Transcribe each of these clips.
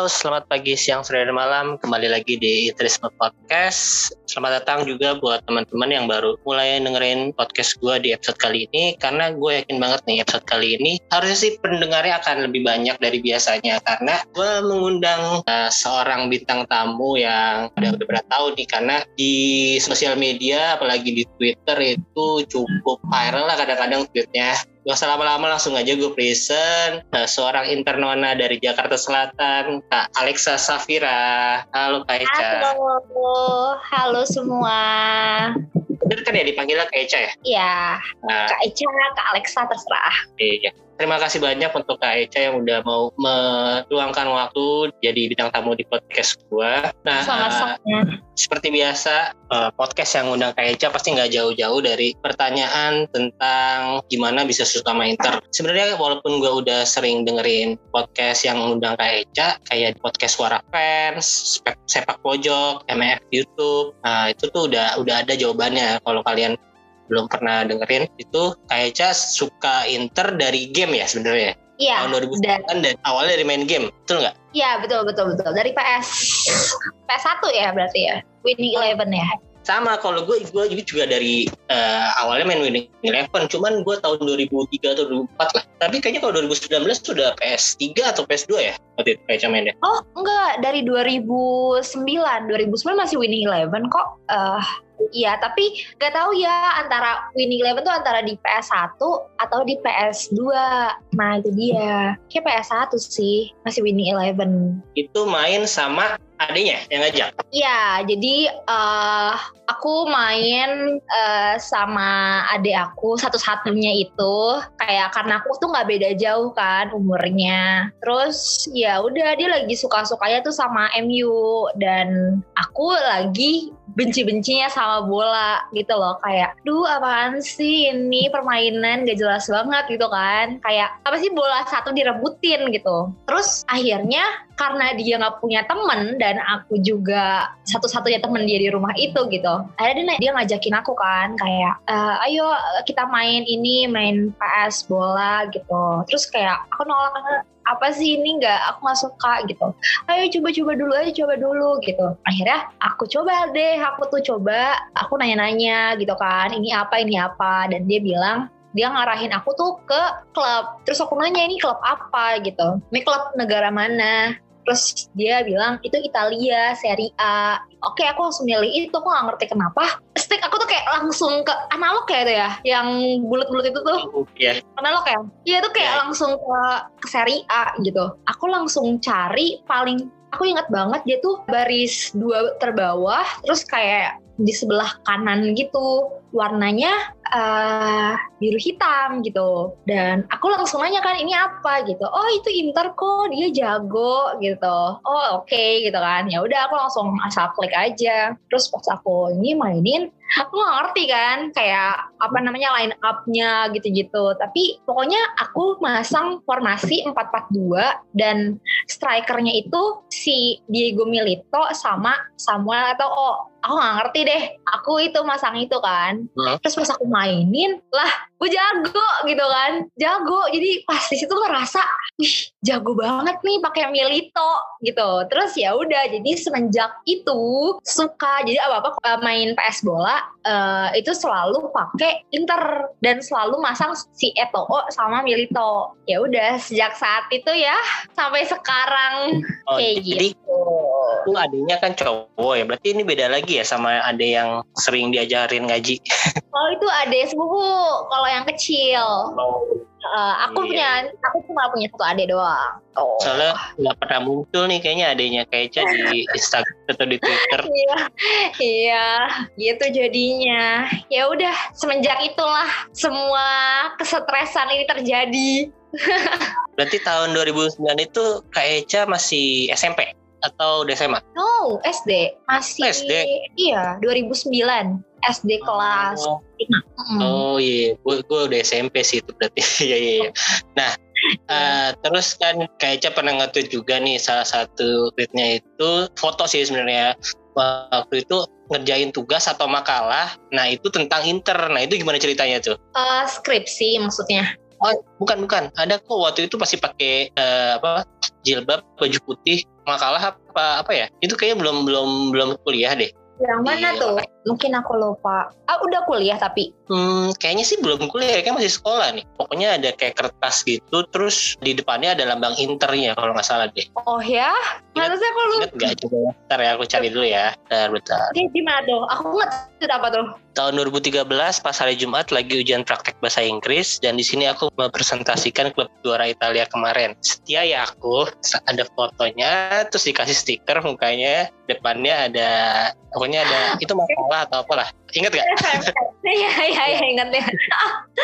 Halo, selamat pagi, siang, sore, dan malam. Kembali lagi di Itrisme Podcast. Selamat datang juga buat teman-teman yang baru mulai dengerin podcast gue di episode kali ini. Karena gue yakin banget nih episode kali ini harusnya sih pendengarnya akan lebih banyak dari biasanya. Karena gue mengundang uh, seorang bintang tamu yang udah udah berat tahu nih. Karena di sosial media, apalagi di Twitter itu cukup viral lah kadang-kadang tweetnya Gak usah lama-lama langsung aja gue present uh, seorang internona dari Jakarta Selatan, Kak Alexa Safira. Halo Kak Eca. Halo, halo semua. Bener kan ya dipanggilnya Kak Eca ya? Iya, Nah, Kak Eca, Kak Alexa terserah. iya. Terima kasih banyak untuk Kak Eca yang udah mau meluangkan waktu jadi bintang tamu di podcast gue. Nah, Sama-sama. seperti biasa eh, podcast yang undang Kak Eca pasti nggak jauh-jauh dari pertanyaan tentang gimana bisa suka sama Inter. Sebenarnya walaupun gue udah sering dengerin podcast yang undang Kak Eca kayak podcast Suara Fans, Sepak Pojok, MF YouTube, nah itu tuh udah udah ada jawabannya kalau kalian belum pernah dengerin itu Kak Eca suka Inter dari game ya sebenarnya Iya, tahun 2009 dan dan awalnya dari main game betul nggak? iya betul betul betul dari PS PS1 ya berarti ya. Winning Eleven ya. sama kalau gue gue juga dari eh, awalnya main Winning Eleven cuman gue tahun 2003 atau 2004 lah tapi kayaknya kalau 2019 sudah PS3 atau PS2 ya waktu itu kayak mainnya Oh enggak, dari 2009. 2009 masih Winning Eleven kok. Eh Iya, tapi nggak tahu ya antara Winning Eleven tuh antara di PS1 atau di PS2. Nah itu dia. Kayak PS1 sih, masih Winning Eleven. itu main sama adanya yang ngajak? Iya, jadi eh aku main eh, sama adik aku satu-satunya itu. Kayak karena aku tuh nggak beda jauh kan umurnya. Terus ya udah dia lagi suka-sukanya tuh sama MU dan aku lagi benci-bencinya sama bola gitu loh. Kayak duh apaan sih ini permainan? Gak jelas banget gitu kan. Kayak apa sih bola satu direbutin? gitu. Terus akhirnya karena dia nggak punya temen dan aku juga satu-satunya temen dia di rumah itu gitu. Akhirnya dia, dia ngajakin aku kan kayak "Eh, ayo kita main ini main PS bola gitu. Terus kayak aku nolak "Ah, apa sih ini nggak? Aku nggak suka gitu. Ayo coba-coba dulu aja coba dulu gitu. Akhirnya aku coba deh aku tuh coba aku nanya-nanya gitu kan ini apa ini apa? Dan dia bilang dia ngarahin aku tuh ke klub. Terus aku nanya ini klub apa? gitu. Ini klub negara mana terus dia bilang itu Italia Serie A. Oke aku langsung milih itu aku gak ngerti kenapa. Stick aku tuh kayak langsung ke analog ya itu ya yang bulat-bulat itu tuh. Ya analog ya? Iya itu kayak Ya. langsung ke, ke Serie A gitu. Aku langsung cari paling aku ingat banget dia tuh baris dua terbawah terus kayak di sebelah kanan gitu. Warnanya eh biru hitam gitu. Dan aku langsung nanya kan ini apa? gitu. Oh itu Inter kok dia jago gitu. Oh oke gitu kan. Ya udah aku langsung asal klik aja. Terus pas aku ini mainin aku gak ngerti kan kayak apa namanya line up-nya gitu-gitu. Tapi pokoknya aku masang formasi 442 dan strikernya itu si Diego Milito sama Samuel atau oh aku gak ngerti deh. Aku itu masang itu kan. Hmm. terus pas aku mainin lah gue jago gitu kan. Jago. Jadi pas di situ ngerasa wih jago banget nih pakai Milito gitu. Terus ya udah jadi semenjak itu suka. Jadi apa apa main PS bola eh, itu selalu pakai Inter dan selalu masang si Eto'o sama Milito ya udah sejak saat itu ya sampai sekarang. Oh, kayak jadi gitu. itu adanya kan cowok ya berarti ini beda lagi ya sama ade yang sering diajarin ngaji. Kalau itu ada sepupu kalau yang kecil Eh, aku Iya. punya aku cuma punya satu adik doang. Oh soalnya nggak pernah muncul nih kayaknya adanya Keca di Instagram atau di Twitter. Iya iya gitu jadinya. Ya udah semenjak itulah semua kesetresan ini terjadi. Berarti tahun 2009 itu Keca masih SMP atau SMA no SD masih SD? iya 2009 SD kelas oh, 5 oh iya gue gue udah SMP sih itu berarti. Iya iya iya. nah eh, terus kan Keca pernah nge-tweet juga nih salah satu tweetnya itu foto sih sebenarnya. Waktu itu ngerjain tugas atau makalah nah itu tentang Inter. Nah itu gimana ceritanya tuh? Eh, skripsi maksudnya. Oh, bukan bukan. Ada kok waktu itu pasti pakai eh, apa jilbab baju putih makalah apa apa ya? Itu kayaknya belum belum belum kuliah deh. Yang mana Iya. tuh? Mungkin aku lupa. Ah, udah kuliah tapi. Hmm, kayaknya sih belum kuliah, kayak masih sekolah nih. Pokoknya ada kayak kertas gitu, terus di depannya ada lambang internya kalau nggak salah deh. Oh ya? Sih aku lupa. Ingat nggak? Coba ya. Bentar ya, aku cari dulu ya. Bentar, bentar. Gimana tuh? Aku nggak apa tuh. Tahun 2013 pas hari Jumat lagi ujian praktek bahasa Inggris dan di sini aku mempresentasikan klub juara Italia kemarin. Setia ya aku, ada fotonya, terus dikasih stiker mukanya, depannya ada, pokoknya ada itu masalah atau apalah. Ingat gak? Iya, iya, iya, ingat ya.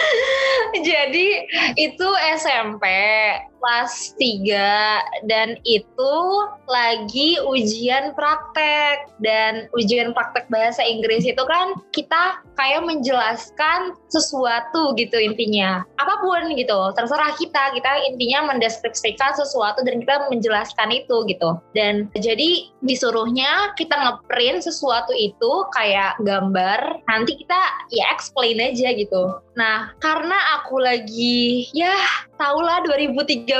Jadi itu SMP kelas 3 dan itu lagi ujian praktek dan ujian praktek bahasa Inggris itu kan kita kayak menjelaskan sesuatu gitu intinya apa pun gitu terserah kita kita intinya mendeskripsikan sesuatu dan kita menjelaskan itu gitu dan jadi disuruhnya kita ngeprint sesuatu itu kayak gambar nanti kita ya explain aja gitu nah karena aku lagi ya tahulah 2013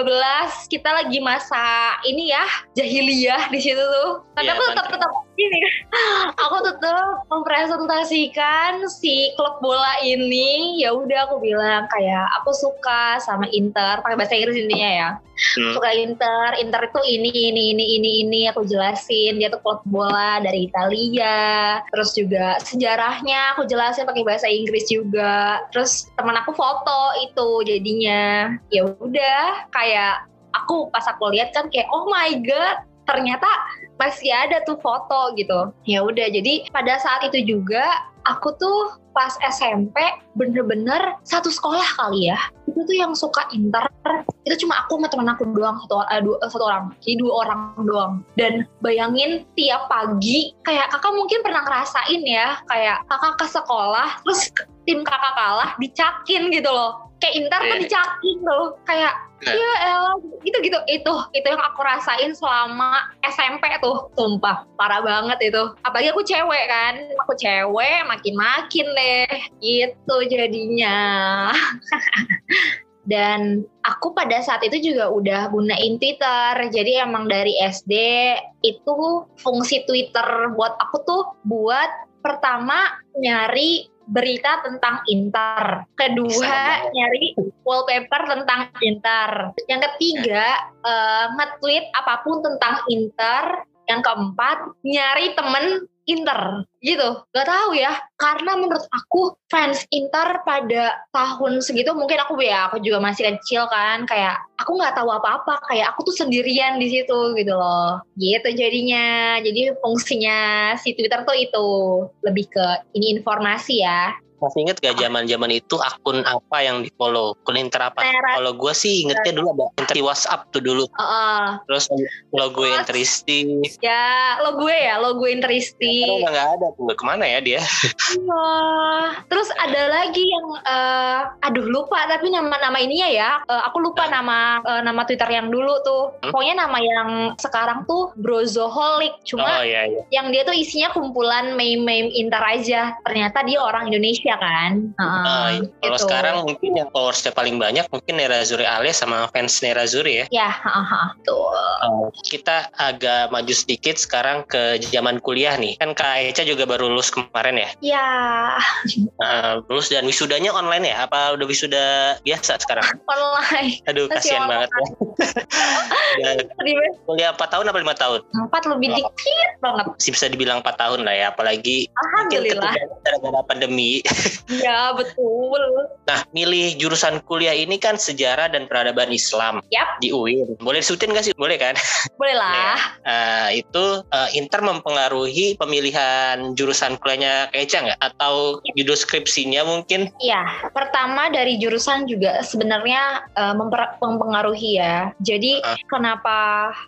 kita lagi masa ini ya jahiliyah di situ tuh. Tapi Iya, aku tetap tetap ini, aku tetap mempresentasikan si klub bola ini. Ya udah aku bilang kayak aku suka sama Inter pakai bahasa Inggris intinya ya. Hmm. Suka Inter, Inter itu ini ini ini ini ini aku jelasin dia tuh klub bola dari Italia. Terus juga sejarahnya aku jelasin pakai bahasa Inggris juga. Terus teman aku foto itu jadinya ya udah kayak aku pas aku lihat kan kayak oh my god ternyata masih ada tuh foto gitu. Ya udah jadi pada saat itu juga aku tuh pas SMP bener-bener satu sekolah kali ya. Itu tuh yang suka inter. Itu cuma aku sama teman aku doang satu, eh, dua, eh, satu orang. Jadi dua orang doang. Dan bayangin tiap pagi kayak kakak mungkin pernah ngerasain ya kayak kakak ke sekolah terus tim kakak kalah dicakin gitu loh. Kayak inter tuh Iya. dicakin tuh kayak Iya. ya elah gitu gitu. Itu itu yang aku rasain selama SMP tuh. Sumpah parah banget itu. Apalagi aku cewek kan. Aku cewek makin makin deh gitu jadinya. Dan aku pada saat itu juga udah gunain Twitter. Jadi emang dari SD itu fungsi Twitter buat aku tuh buat pertama nyari berita tentang Inter, kedua Sama. nyari wallpaper tentang Inter, yang ketiga eh, nge-tweet apa pun tentang Inter, yang keempat nyari temen Inter gitu. Gak tahu ya karena menurut aku fans Inter pada tahun segitu mungkin aku ya aku juga masih kecil kan kayak aku nggak tahu apa-apa kayak aku tuh sendirian di situ gitu loh. Gitu jadinya. Jadi fungsinya si Twitter tuh itu lebih ke ini informasi ya Masih inget gak zaman zaman itu akun apa yang di follow? Akun Inter apa? Kalau gue sih ingetnya dulu ada Inter di WhatsApp tuh dulu. Heeh. Terus logo Terus? Interisti. ya lo gue ya lo gue Interisti udah nggak ada tuh. Ke mana ya dia? Wah, terus ada lagi yang eh, aduh lupa tapi nama-nama ininya ya. Eh, aku lupa nama eh, nama Twitter yang dulu tuh. Hmm? Pokoknya nama yang sekarang tuh Brozoholic. Oh Cuma iya iya. yang dia tuh isinya kumpulan meme-meme Inter aja. Ternyata dia orang Indonesia kan. Heeh, Nah, kalau gitu. sekarang mungkin yang followersnya paling banyak mungkin Nerazzurri alias sama fans Nerazzurri ya. ya, heeh, heeh, tuh. Uh, kita agak maju sedikit sekarang ke zaman kuliah nih. Kan Kak Eca juga baru lulus kemarin ya. Ya, Uh, lulus dan wisudanya online ya? Apa udah wisuda biasa sekarang? online. Aduh, kasihan banget ya. Kuliah 4 tahun apa 5 tahun? Empat lebih dikit banget. Masih bisa dibilang 4 tahun lah ya. Apalagi mungkin Alhamdulillah. ketika gara-gara pandemi. Ya, betul. Nah, milih jurusan kuliah ini kan sejarah dan peradaban Islam Yap. di UIN. Boleh disebutin nggak sih? Boleh kan? Boleh lah. Uh, itu uh, Inter mempengaruhi pemilihan jurusan kuliahnya Kak Eca nggak? Atau judul skripsinya mungkin? Iya, pertama dari jurusan juga sebenarnya memper- mempengaruhi ya. Jadi Ah. kenapa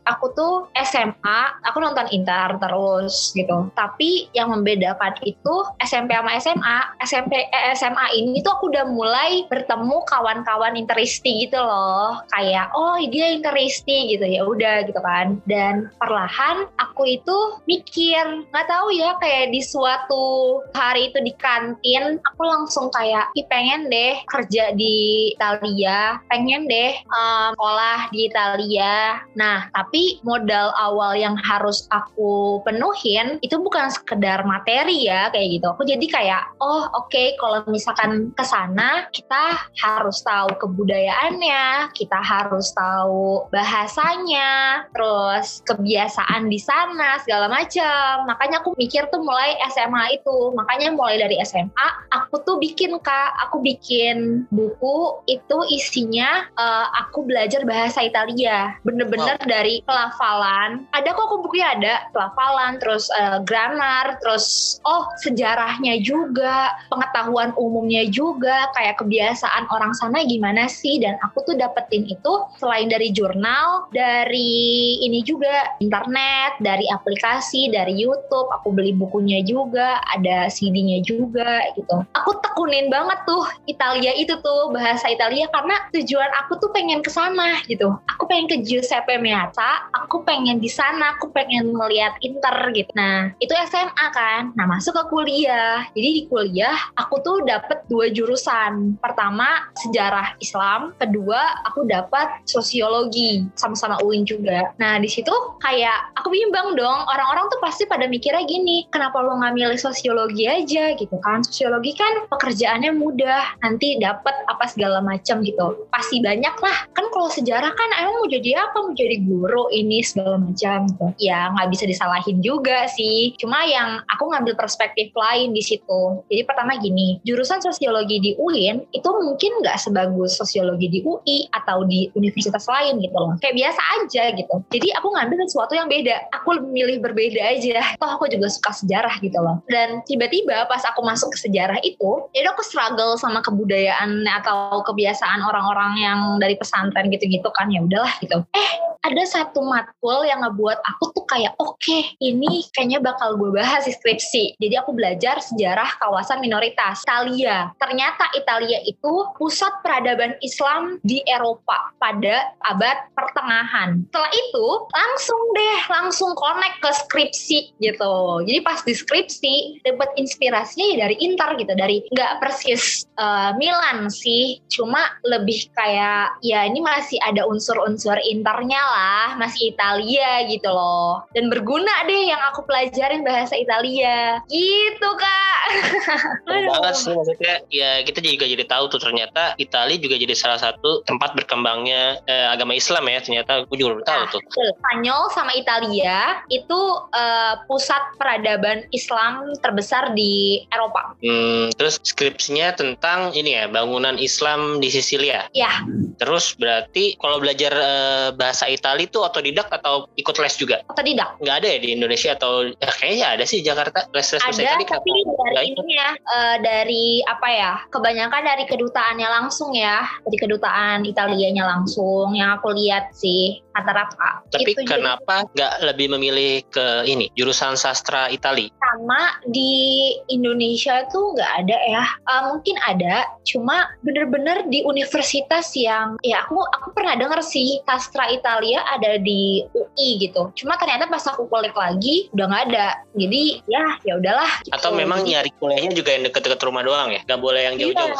aku tuh SMA, aku nonton Inter terus gitu. Tapi yang membedakan itu SMP sama SMA, SMP eh, SMA ini tuh aku udah mulai bertemu kawan-kawan interisti gitu loh. Kayak oh dia interisti gitu. Ya udah gitu kan. Dan perlahan aku itu mikir nggak tahu ya kayak di suatu hari itu di kantin aku langsung kayak Ih, pengen deh kerja di Italia pengen deh um, sekolah di Italia. Nah tapi modal awal yang harus aku penuhin itu bukan sekedar materi ya kayak gitu. Aku jadi kayak oh oke okay, kalau misalkan ke sana kita harus tahu kebudayaannya kita harus tahu bahasanya terus kebiasaan di sana segala macam. Makanya aku mikir tuh mulai SMA itu. Makanya mulai dari SMA aku tuh bikin kak. Aku bikin buku itu isinya uh, aku belajar bahasa Italia. Bener-bener wow. dari pelafalan. Ada kok aku bukunya ada? Pelafalan terus uh, grammar terus oh sejarahnya juga pengetahuan umumnya juga kayak kebiasaan orang sana gimana sih? Dan aku tuh dapetin itu selain dari jurnal dari ini juga internet dari aplikasi dari YouTube aku beli bukunya juga ada CD-nya juga gitu. Aku tekunin banget tuh Italia itu tuh bahasa Italia karena tujuan aku tuh pengen ke sana gitu. Aku pengen ke Giuseppe Meazza aku pengen di sana aku pengen melihat Inter gitu. Nah itu SMA kan. Nah masuk ke kuliah. Jadi di kuliah aku tuh dapet dua jurusan. Pertama sejarah Islam. Kedua aku dapat sosiologi sama-sama UIN juga. Nah di situ kayak aku bimbang dong. Orang-orang tuh pasti pada mikirnya gini kenapa lo nggak milih sosiologi aja? gitu kan. Sosiologi kan pekerjaannya mudah. Nanti dapat apa segala macam gitu. Pasti banyak lah. Kan kalau sejarah kan emang mau jadi apa? Mau jadi guru ini segala macam. gitu. Ya nggak bisa disalahin juga sih. Cuma yang aku ngambil perspektif lain di situ. Jadi pertama gini jurusan sosiologi di UIN itu mungkin nggak sebagus sosiologi di UI atau di universitas lain gitu loh. Kayak biasa aja gitu. Jadi aku ngambil sesuatu yang beda. Aku milih berbeda aja. Toh aku juga suka sejarah gitu loh. Dan tiba-tiba pas aku masuk ke sejarah itu jadi aku struggle sama kebudayaan atau kebiasaan orang-orang yang dari pesantren gitu-gitu kan. Ya udahlah gitu. Eh ada satu matkul yang ngebuat aku tuh kayak oke okay, ini kayaknya bakal gue bahas di skripsi. Jadi aku belajar sejarah kawasan minoritas Italia. Ternyata Italia itu pusat peradaban Islam di Eropa pada abad pertengahan. Setelah itu langsung deh langsung connect ke skripsi gitu. Jadi pas di skripsi dapat inspirasinya ya dari Inter gitu. Dari nggak persis uh, Milan sih. Cuma lebih kayak ya ini masih ada unsur-unsur internya lah. Masih Italia gitu loh. Dan berguna deh yang aku pelajarin bahasa Italia. Gitu kak banget sih maksudnya. Ya kita juga jadi tahu tuh ternyata Italia juga jadi salah satu tempat berkembangnya eh, agama Islam ya ternyata. Aku juga tahu nah, tuh. Spanyol sama Italia itu uh, pusat peradaban Islam terbesar di Eropa. Hmm, terus skripsinya tentang ini ya bangunan Islam di Sisilia. Ya. Terus berarti kalau belajar uh, bahasa Italia itu otodidak atau ikut les juga? Otodidak. Nggak ada ya di Indonesia atau ya, kayaknya ada sih Jakarta. Les les bahasa Italia tapi dari ini ya uh, dari apa ya kebanyakan dari kedutaannya langsung ya dari kedutaan Italianya langsung yang aku lihat sih rata-rata tapi itu kenapa nggak lebih memilih ke ini jurusan sastra Itali? Sama di Indonesia tuh nggak ada ya. Uh, mungkin ada cuma bener-bener di universitas yang ya aku aku pernah denger sih sastra Italia ada di UI gitu. Cuma ternyata pas aku kulik lagi udah nggak ada. Jadi ya ya udahlah gitu. atau memang nyari kuliahnya juga yang deket-deket rumah doang ya? Nggak boleh yang iya. jauh-jauh iya.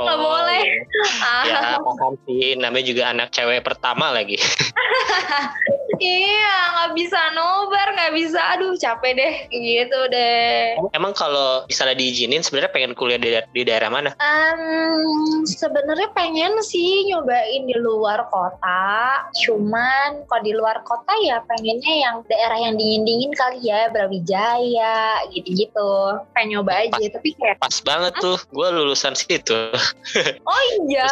oh, nggak boleh. ya paham sih. Namanya juga anak cewek pertama lagi iya nggak bisa nobar nggak bisa. Aduh capek deh gitu deh. Emang kalau misalnya diizinin sebenarnya pengen kuliah di, di daerah mana? Um, sebenarnya pengen sih nyobain di luar kota. Cuman kalau di luar kota ya pengennya yang daerah yang dingin dingin kali ya Brawijaya gitu gitu pengen nyoba aja pas, tapi kayak pas banget tuh gue lulusan situ. Oh iya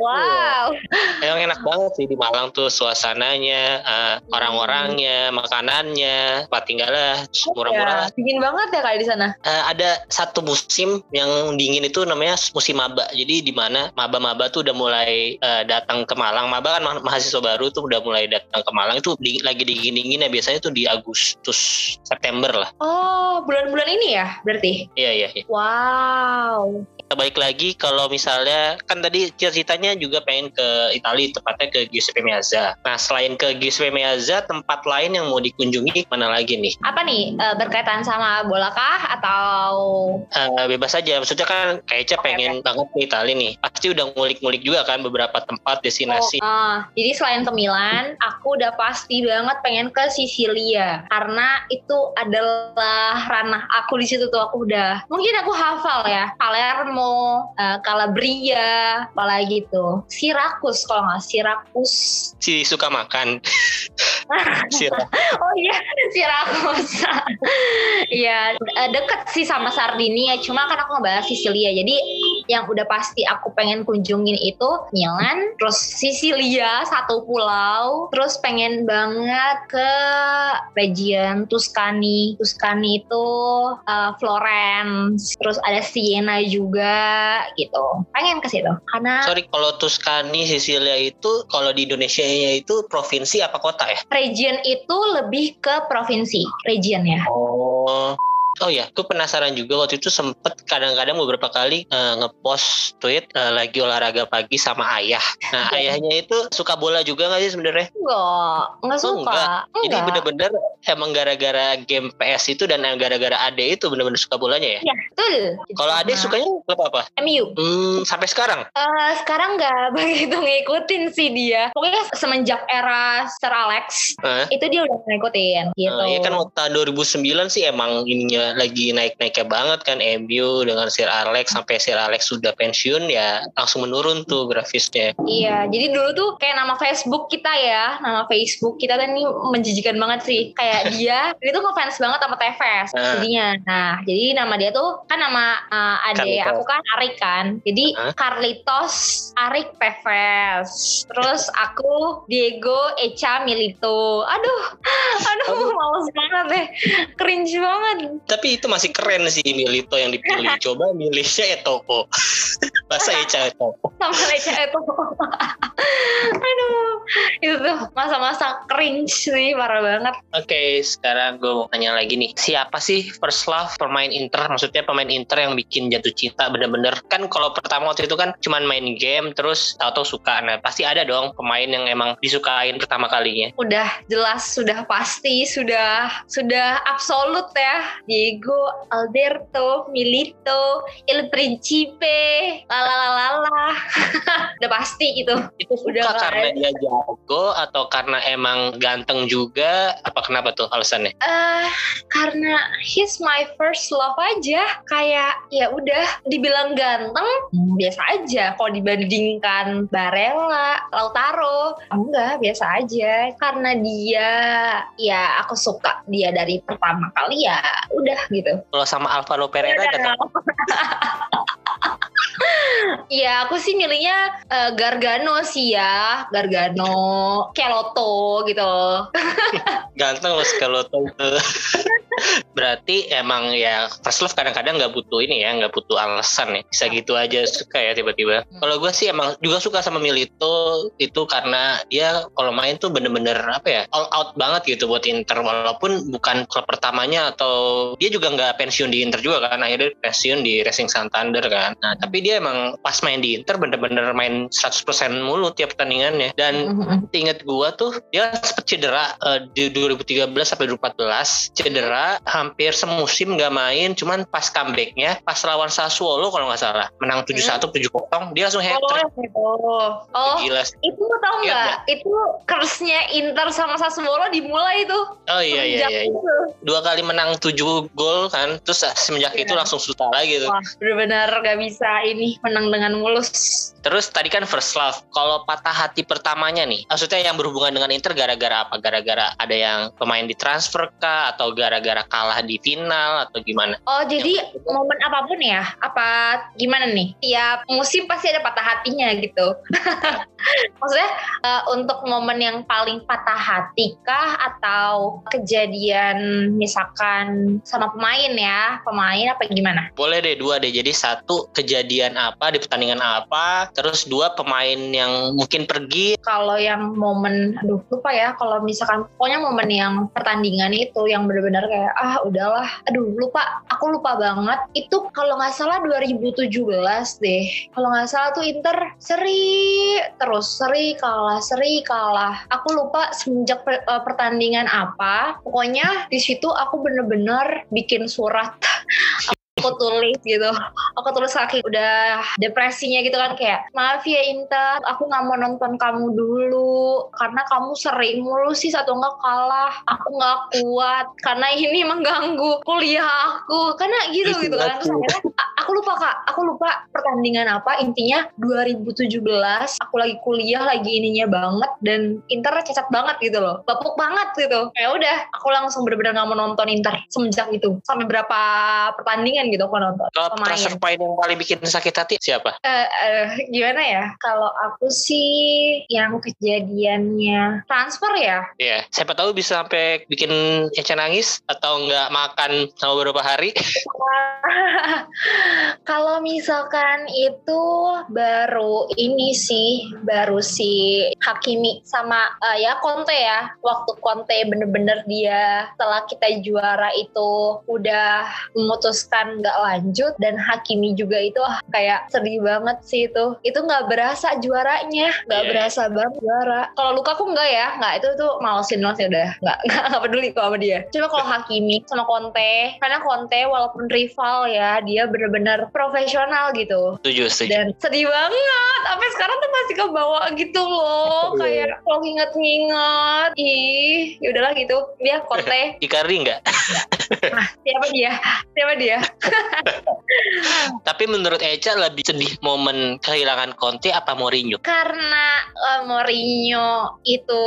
wow. Emang enak banget sih di Malang tuh suasananya uh, orang-orangnya, makanannya, tempat tinggalnya, terus murah-murah. Ya, dingin banget ya kayak di sana. Eh, ada satu musim yang dingin itu namanya musim maba. Jadi di mana maba-maba tuh udah mulai eh, datang ke Malang. Maba kan ma- mahasiswa baru tuh udah mulai datang ke Malang itu di- lagi dingin-dingin ya biasanya tuh di Agustus September lah. Oh, bulan-bulan ini ya berarti? Iya iya. iya. Wow. Kita balik lagi kalau misalnya kan tadi cita-citanya juga pengen ke Italia tepatnya ke Giuseppe Meazza. Nah selain ke Giuseppe Meazza tempat lain yang mau dikunjungi mana lagi nih? Apa nih eh, berkaitan sama bola kah atau Eh, bebas aja maksudnya kan kayaknya Oke, pengen banget ke Italia nih. Pasti udah ngulik-ngulik juga kan beberapa tempat destinasi. Oh, ah, jadi selain ke Milan, aku udah pasti banget pengen ke Sisilia karena itu adalah ranah aku di situ tuh aku udah mungkin aku hafal ya Palermo, eh, Calabria, apalagi tuh Sirakus kalau nggak Sirakus. Si suka makan. Oh iya Sirakus. Iya eh, deket sih sama Sardinia, cuma kan aku ngebahas Sisilia. Jadi yang udah pasti aku pengen kunjungin itu Milan, terus Sisilia satu pulau, terus pengen banget ke region Tuscany. Tuscany itu uh, Florence, terus ada Siena juga gitu. Pengen ke situ karena Sorry kalau Tuscany Sicilia itu kalau di Indonesia itu provinsi apa kota ya? region itu lebih ke provinsi, region ya. Oh. Oh ya, aku penasaran juga waktu itu sempet kadang-kadang beberapa kali eh, ngepost tweet eh, lagi olahraga pagi sama ayah. Nah Iya. ayahnya itu suka bola juga nggak sih sebenarnya? Enggak, enggak Oh, suka. enggak. Jadi Enggak. bener-bener emang gara-gara game PS itu dan gara-gara Ade itu bener-bener suka bolanya ya? Iya, betul. Kalau Ade sukanya klub apa? MU. Hmm, sampai sekarang? Eh, sekarang nggak begitu ngikutin sih dia. Pokoknya semenjak era Sir Alex Eh? itu dia udah ngikutin gitu. Eh, ya kan waktu tahun 2009 sih emang ininya lagi naik-naiknya banget kan MU dengan Sir Alex sampai Sir Alex sudah pensiun ya langsung menurun tuh grafisnya. Iya, jadi dulu tuh kayak nama Facebook kita ya, nama Facebook kita tuh ini menjijikan banget sih. Kayak dia, dia tuh ngefans banget sama Tevez Ah. jadinya. Nah, jadi nama dia tuh kan nama uh, adek Carlitos. aku kan Arik kan. Jadi Hah? Carlitos Arik Tevez. Terus aku Diego Echa Milito. Aduh, aduh, males banget deh. Cringe banget. Tapi itu masih keren sih Milito yang dipilih. Coba milihnya Eto'o. Bahasa Eca Eto'o. sama Leca itu aduh itu tuh masa-masa cringe sih parah banget Oke, sekarang gue mau tanya lagi nih. Siapa sih first love pemain Inter? Maksudnya pemain Inter yang bikin jatuh cinta bener-bener. Kan kalau pertama waktu itu kan cuman main game terus tahu-tahu suka. Nah, pasti ada dong pemain yang emang disukain pertama kalinya. udah jelas sudah pasti sudah sudah absolut ya Diego Alberto Milito Il Principe lalalala udah pasti itu Itu Udah suka nggak karena dia jago atau karena emang ganteng juga? Apa kenapa tuh alasannya? eh karena he's my first love aja. Kayak ya udah dibilang ganteng hmm, biasa aja. Kalau dibandingkan Barella Lautaro enggak biasa aja. Karena dia ya aku suka dia dari pertama kali ya udah gitu Kalau sama Alvaro Pereira Udah. gak Iya, aku sih milihnya eh, Gargano sih ya, Gargano, Keloto gitu. ganteng loh tuh berarti emang ya first love kadang-kadang nggak butuh ini ya nggak butuh alasan ya bisa gitu aja suka ya tiba-tiba. Kalau gue sih emang juga suka sama Milito itu karena dia kalau main tuh bener-bener apa ya all out banget gitu buat Inter. Walaupun bukan klub pertamanya atau dia juga nggak pensiun di Inter juga kan. Akhirnya pensiun di Racing Santander kan. Nah tapi dia emang pas main di Inter bener-bener main 100% mulu tiap pertandingannya dan inget gua tuh dia sempat cedera eh, di 2013 sampai 2014 cedera hampir semusim nggak main cuman pas comebacknya pas lawan Sassuolo kalau nggak salah menang 7-1 7-0 dia langsung hat Oh, trick gitu. Oh, gila itu tau Iya, nggak? Itu curse-nya Inter sama Sassuolo dimulai tuh. oh iya iya iya itu. dua kali menang 7 gol kan terus semenjak Iya. itu langsung susah lagi tuh Wah, bener-bener gak bisa ini menang dengan mulus. Terus tadi kan first love. Kalau patah hati pertamanya nih, maksudnya yang berhubungan dengan Inter gara-gara apa? Gara-gara ada yang pemain ditransfer kah? Atau gara-gara kalah di final? Atau gimana? Oh, jadi momen apa pun ya? Apa gimana nih? Tiap musim pasti ada patah hatinya gitu. Maksudnya uh, untuk momen yang paling patah hati kah atau kejadian misalkan sama pemain ya, pemain apa gimana? Boleh deh dua deh. Jadi satu kejadian apa di pertandingan apa, terus dua pemain yang mungkin pergi. Kalau yang momen, aduh lupa ya. Kalau misalkan pokoknya momen yang pertandingan itu yang benar-benar kayak ah udahlah, aduh lupa, aku lupa banget. Itu kalau nggak salah 2017 deh. Kalau nggak salah tuh Inter seri terus seri kalah seri kalah. Aku lupa semenjak per, uh, pertandingan apa. Pokoknya di situ aku bener-bener bikin surat aku tulis gitu. Aku tulis kaki udah depresinya gitu kan kayak maaf ya Inta aku nggak mau nonton kamu dulu. Karena kamu sering mulu sih satu nggak kalah. Aku nggak kuat. Karena ini mengganggu kuliah aku. Karena gitu gitu kan. Terus akhirnya aku lupa kak. Aku lupa pertandingan apa. Intinya 2017 aku lagi kuliah lagi ininya banget dan Inter cacat banget gitu loh. Bapuk banget gitu. Ya udah aku langsung bener-bener nggak mau nonton Inter semenjak itu. Sampai berapa pertandingan gitu aku nonton. Kalau transfer point yang paling bikin sakit hati siapa? Uh, uh, gimana ya? Kalau aku sih yang kejadiannya transfer ya. Iya. Yeah. Siapa tahu bisa sampai bikin Eca nangis atau nggak makan sama beberapa hari. Kalau misalkan itu baru ini sih, baru si Hakimi sama uh, ya Conte ya. Waktu Conte bener-bener dia setelah kita juara itu udah memutuskan nggak lanjut dan Hakimi juga itu ah, kayak sedih banget sih itu. Itu nggak berasa juaranya nggak yeah. berasa banget juara. Kalau luka aku nggak ya nggak. Itu tuh malesin banget udah. Nggak nggak peduli kok sama dia. Cuma kalau Hakimi sama Conte karena Conte walaupun rival ya dia bener-bener profesional gitu. Setuju setuju. Dan sedih banget. Sampai sekarang tuh masih kebawa gitu loh. Iya. kayak kalau nginget-nginget ih yaudahlah gitu. Dia Conte. Icardi nggak? Nah, siapa dia? Siapa dia Tapi menurut Eca lebih sedih momen kehilangan Conte apa Mourinho? Karena uh, Mourinho itu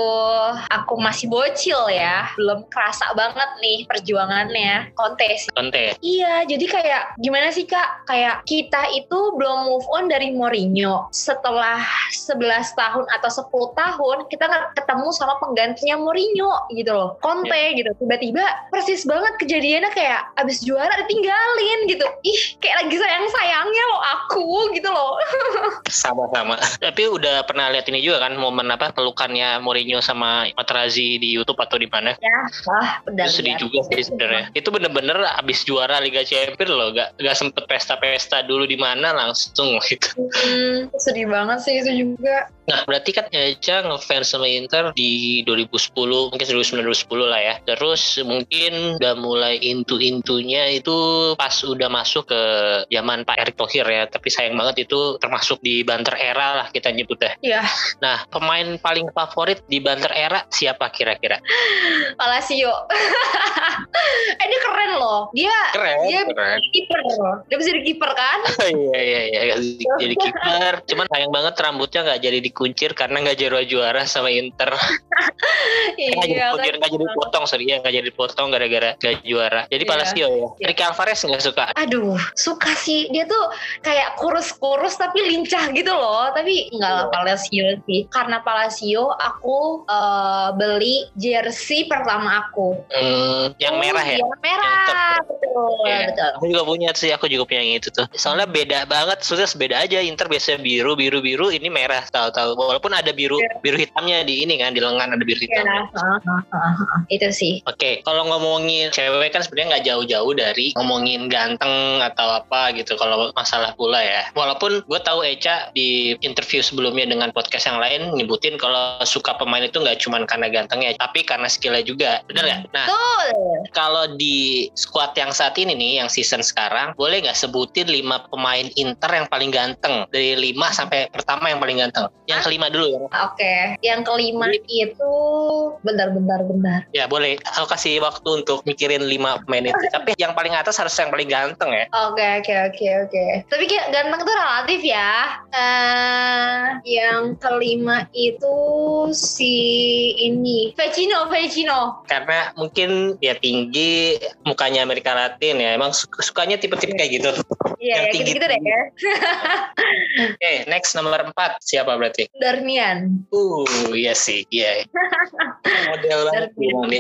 aku masih bocil ya, belum kerasa banget nih perjuangannya Conte sih. Conte. Iya, jadi kayak gimana sih Kak? Kayak kita itu belum move on dari Mourinho. Setelah 11 tahun atau 10 tahun kita ketemu sama penggantinya Mourinho gitu loh. Conte yeah. gitu. Tiba-tiba persis banget kejadiannya kayak abis juara ditinggalin gitu. Ih kayak lagi sayang sayangnya loh aku gitu loh. Sama-sama. Tapi udah pernah lihat ini juga kan momen apa pelukannya Mourinho sama Materazzi di YouTube atau di mana? Ya wah udah itu sedih juga sih sebenarnya. Itu bener-bener abis juara Liga Champions loh gak, gak sempet pesta-pesta dulu di mana langsung gitu. Hmm, sedih banget sih itu juga Nah, berarti kan Eca ngefans sama Inter di 2010, mungkin 2009-2010 lah ya. Terus mungkin udah mulai intu-intunya itu pas udah masuk ke zaman Pak Erick Thohir ya. Tapi sayang banget itu termasuk di banter era lah kita nyebutnya. Iya. Nah, pemain paling favorit di banter era siapa kira-kira? Palacio. eh dia keren loh. Dia keren, dia keren. kiper. Dia bisa jadi kiper kan? iya iya iya jadi kiper. Cuman sayang banget rambutnya nggak jadi dikuncir karena nggak juara juara sama Inter. iya. Nggak jadi, kan. jadi potong sorry ya nggak jadi potong gara-gara nggak juara. Jadi iya. Palacio ya. Iya. Ricky Alvarez nggak suka. Aduh suka sih dia tuh kayak kurus-kurus tapi lincah gitu loh. Tapi nggak lah iya. Palacio sih. Karena Palacio aku uh, beli jersey pertama aku. Hmm, yang merah ya. Yang merah. Yang betul, yeah. betul. Aku juga punya sih. Aku juga punya yang itu tuh. Soalnya beda banget. Sudah beda aja. Inter biasanya biru biru biru ini merah tahu-tahu tahu walaupun ada biru yeah. biru hitamnya di ini kan di lengan ada biru hitam yeah. uh, uh, uh, uh. itu sih oke okay. kalau ngomongin cewek kan sebenarnya nggak jauh-jauh dari ngomongin ganteng atau apa gitu kalau masalah pula ya walaupun gue tahu Eca di interview sebelumnya dengan podcast yang lain nyebutin kalau suka pemain itu nggak cuma karena gantengnya tapi karena skillnya juga benar nggak nah kalau di squad yang saat ini nih yang season sekarang boleh nggak sebutin lima pemain Inter yang paling ganteng dari lima sampai pertama yang paling ganteng yang kelima dulu ya. Oke, okay. yang kelima Jadi, itu bentar-bentar bentar. Ya boleh, aku kasih waktu untuk mikirin lima pemain itu. Tapi yang paling atas harus yang paling ganteng ya. Oke okay, oke okay, oke okay, oke. Okay. Tapi kayak ganteng itu relatif ya. Uh, yang kelima itu si ini Vecino Vecino. Karena mungkin ya tinggi, mukanya Amerika Latin ya. Emang sukanya tipe-tipe kayak gitu. Iya, ya, gitu, gitu deh ya. Oke, next nomor empat siapa berarti? Darmian. Uh, iya sih, iya. Model banget.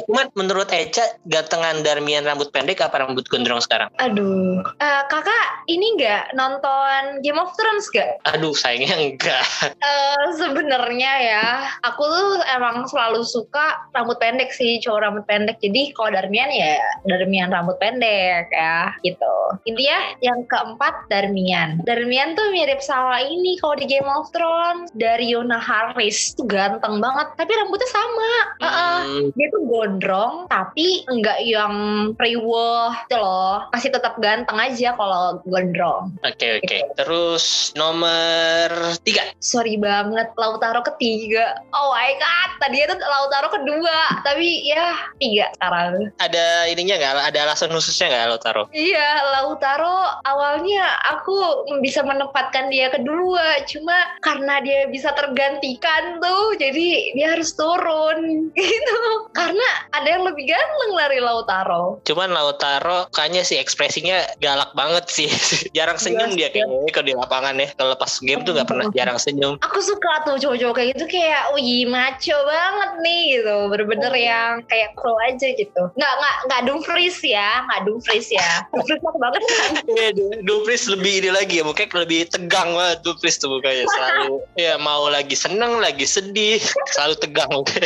Cuman menurut Eca, gantengan Darmian rambut pendek apa rambut gondrong sekarang? Aduh, Eh, kakak ini nggak nonton Game of Thrones gak? Aduh, sayangnya enggak. Eh, Sebenarnya ya, aku tuh emang selalu suka rambut pendek sih, cowok rambut pendek. Jadi kalau Darmian ya Darmian rambut pendek ya, gitu. Intinya yang keempat Darmian. Darmian tuh mirip sama ini kalau di Game of Thrones dari Yona Harris tuh ganteng banget, tapi rambutnya sama. Hmm, Dia tuh gondrong, tapi enggak yang priweh gitu loh. Masih tetap ganteng aja kalau gondrong. Oke, oke. Terus nomor tiga. sorry banget Lautaro ketiga oh my god tadi itu Lautaro kedua tapi ya tiga sekarang Ada ininya nggak? Ada alasan khususnya nggak taruh? iya Lautaro awalnya aku bisa menempatkan dia kedua cuma karena dia bisa tergantikan tuh. Jadi dia harus turun. Gitu. Karena ada yang lebih ganteng dari Lautaro. Cuman Lautaro kayaknya sih ekspresinya galak banget sih. jarang senyum Iya, dia kayaknya kalau di lapangan ya. Kalau pas game tuh nggak pernah jarang senyum. aku suka tuh cowok-cowok kayak gitu kayak wih maco banget nih gitu. Bener-bener Oh. yang kayak cool aja gitu. Nggak nggak nggak Dumfries ya. Nggak Dumfries ya. Dumfries banget. Kan Du- Dumfries lebih ini lagi ya, mungkin lebih tegang banget Dumfries tuh mukanya selalu. ya mau lagi seneng, lagi sedih, selalu tegang. Oke,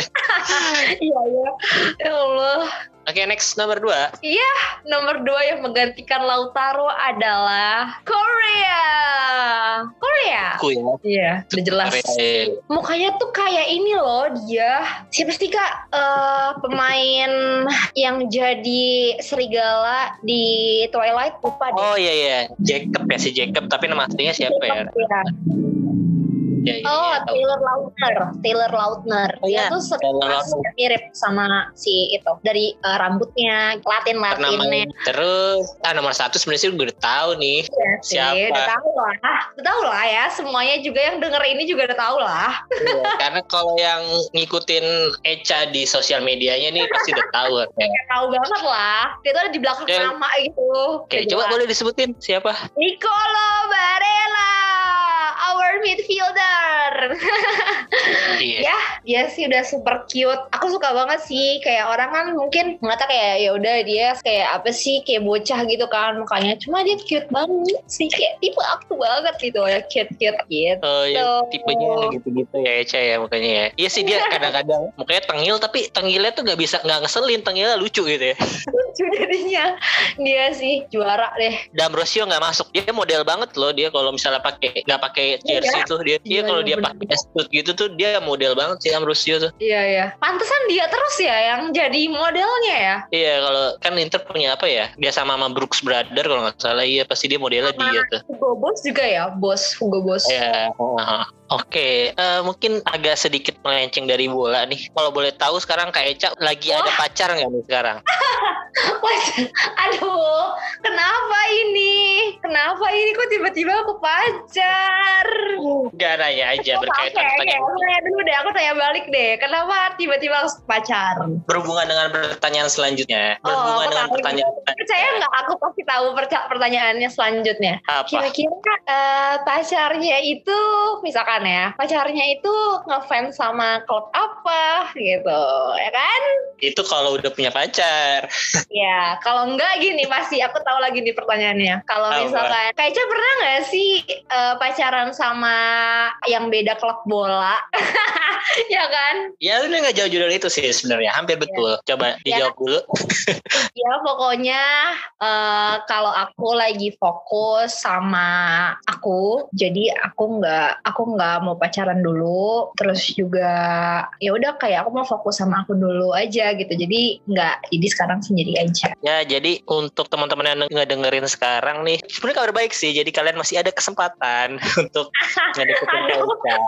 iya iya ya Allah next nomor dua. nomor dua yang menggantikan Lautaro adalah Korea Korea Aku ya. iya udah jelas Korea. mukanya tuh kayak ini loh dia siapa sih kak Eh, pemain yang jadi serigala di Twilight lupa deh Oh iya iya, Jacob ya si Jacob. Tapi nama aslinya siapa ya? Iya. Ya, iya, Oh, tahu. Taylor Lautner. Taylor Lautner. Oh, Dia iya, tuh Taylor mirip sama si itu. Dari eh, rambutnya, latin latinnya. terus ah nomor satu sebenarnya sih gue udah tahu nih sih, siapa? Udah tahu lah. Udah tahu lah ya. Semuanya juga yang denger ini juga udah tahu lah. Iya, karena kalau yang ngikutin Eca di sosial medianya nih pasti udah tahu ya. Tahu banget lah. Dia tuh ada di belakang Ya. nama gitu. Oke, coba boleh disebutin siapa? Nicolo Barella, midfielder. Iya. ya, dia sih udah super cute. Aku suka banget sih. Kayak orang kan mungkin ngata kayak ya udah dia kayak apa sih kayak bocah gitu kan mukanya. Cuma dia cute banget sih. Kayak tipe aku banget gitu ya cute cute gitu. Oh ya tipenya gitu-gitu ya Eca ya mukanya ya. Iya sih dia kadang-kadang mukanya tengil tapi tengilnya tuh nggak bisa nggak ngeselin tengilnya lucu gitu ya. Lucu jadinya. Dia sih juara deh. D'Ambrosio nggak masuk dia model banget loh dia kalau misalnya pakai nggak pakai jersey tuh dia dia Iya, kalau iya, dia pakai suit gitu tuh dia model banget sih D'Ambrosio tuh. Iya ya. Pantesan dia terus ya yang jadi modelnya ya. Iya kalau kan Inter punya apa ya? Dia sama sama Brooks Brother kalau nggak salah iya pasti dia modelnya Sama dia tuh. Hugo Boss juga ya, bos Hugo Boss. Ya, heeh. Oke. Eh, mungkin agak sedikit melenceng dari bola nih. Kalau boleh tahu sekarang Kak Eca lagi ada pacar nggak nih sekarang? Aduh, kenapa ini? Kenapa ini kok tiba-tiba aku pacar? Gak nanya aja Oke, berkaitan oke, pertanyaan aku tanya dulu deh, aku tanya balik deh. Kenapa tiba-tiba harus pacar? berhubungan dengan pertanyaan selanjutnya. Oh, Berhubungan dengan tahu. pertanyaan Percaya nggak aku pasti tahu pertanyaannya selanjutnya. Kira-kira eh, pacarnya itu, misalkan ya, pacarnya itu ngefans sama klub apa gitu, ya kan? Itu kalau udah punya pacar. Ya, kalau enggak gini pasti aku tahu lagi nih pertanyaannya. Kalau misalkan Kaica pernah nggak sih eh, pacaran sama yang beda klub bola? ya kan? Ya udah nggak jauh-jauh dari itu sih sebenarnya. Hampir betul. Coba dijawab dulu. Ya pokoknya eh, kalau aku lagi fokus sama aku, jadi aku nggak aku nggak mau pacaran dulu. Terus juga ya udah kayak aku mau fokus sama aku dulu aja gitu. Jadi nggak jadi sekarang sendiri aja. Ya jadi untuk teman-teman yang ngedengerin sekarang nih, sebenarnya kabar baik sih. Jadi kalian masih ada kesempatan untuk ngedeketin. Eca.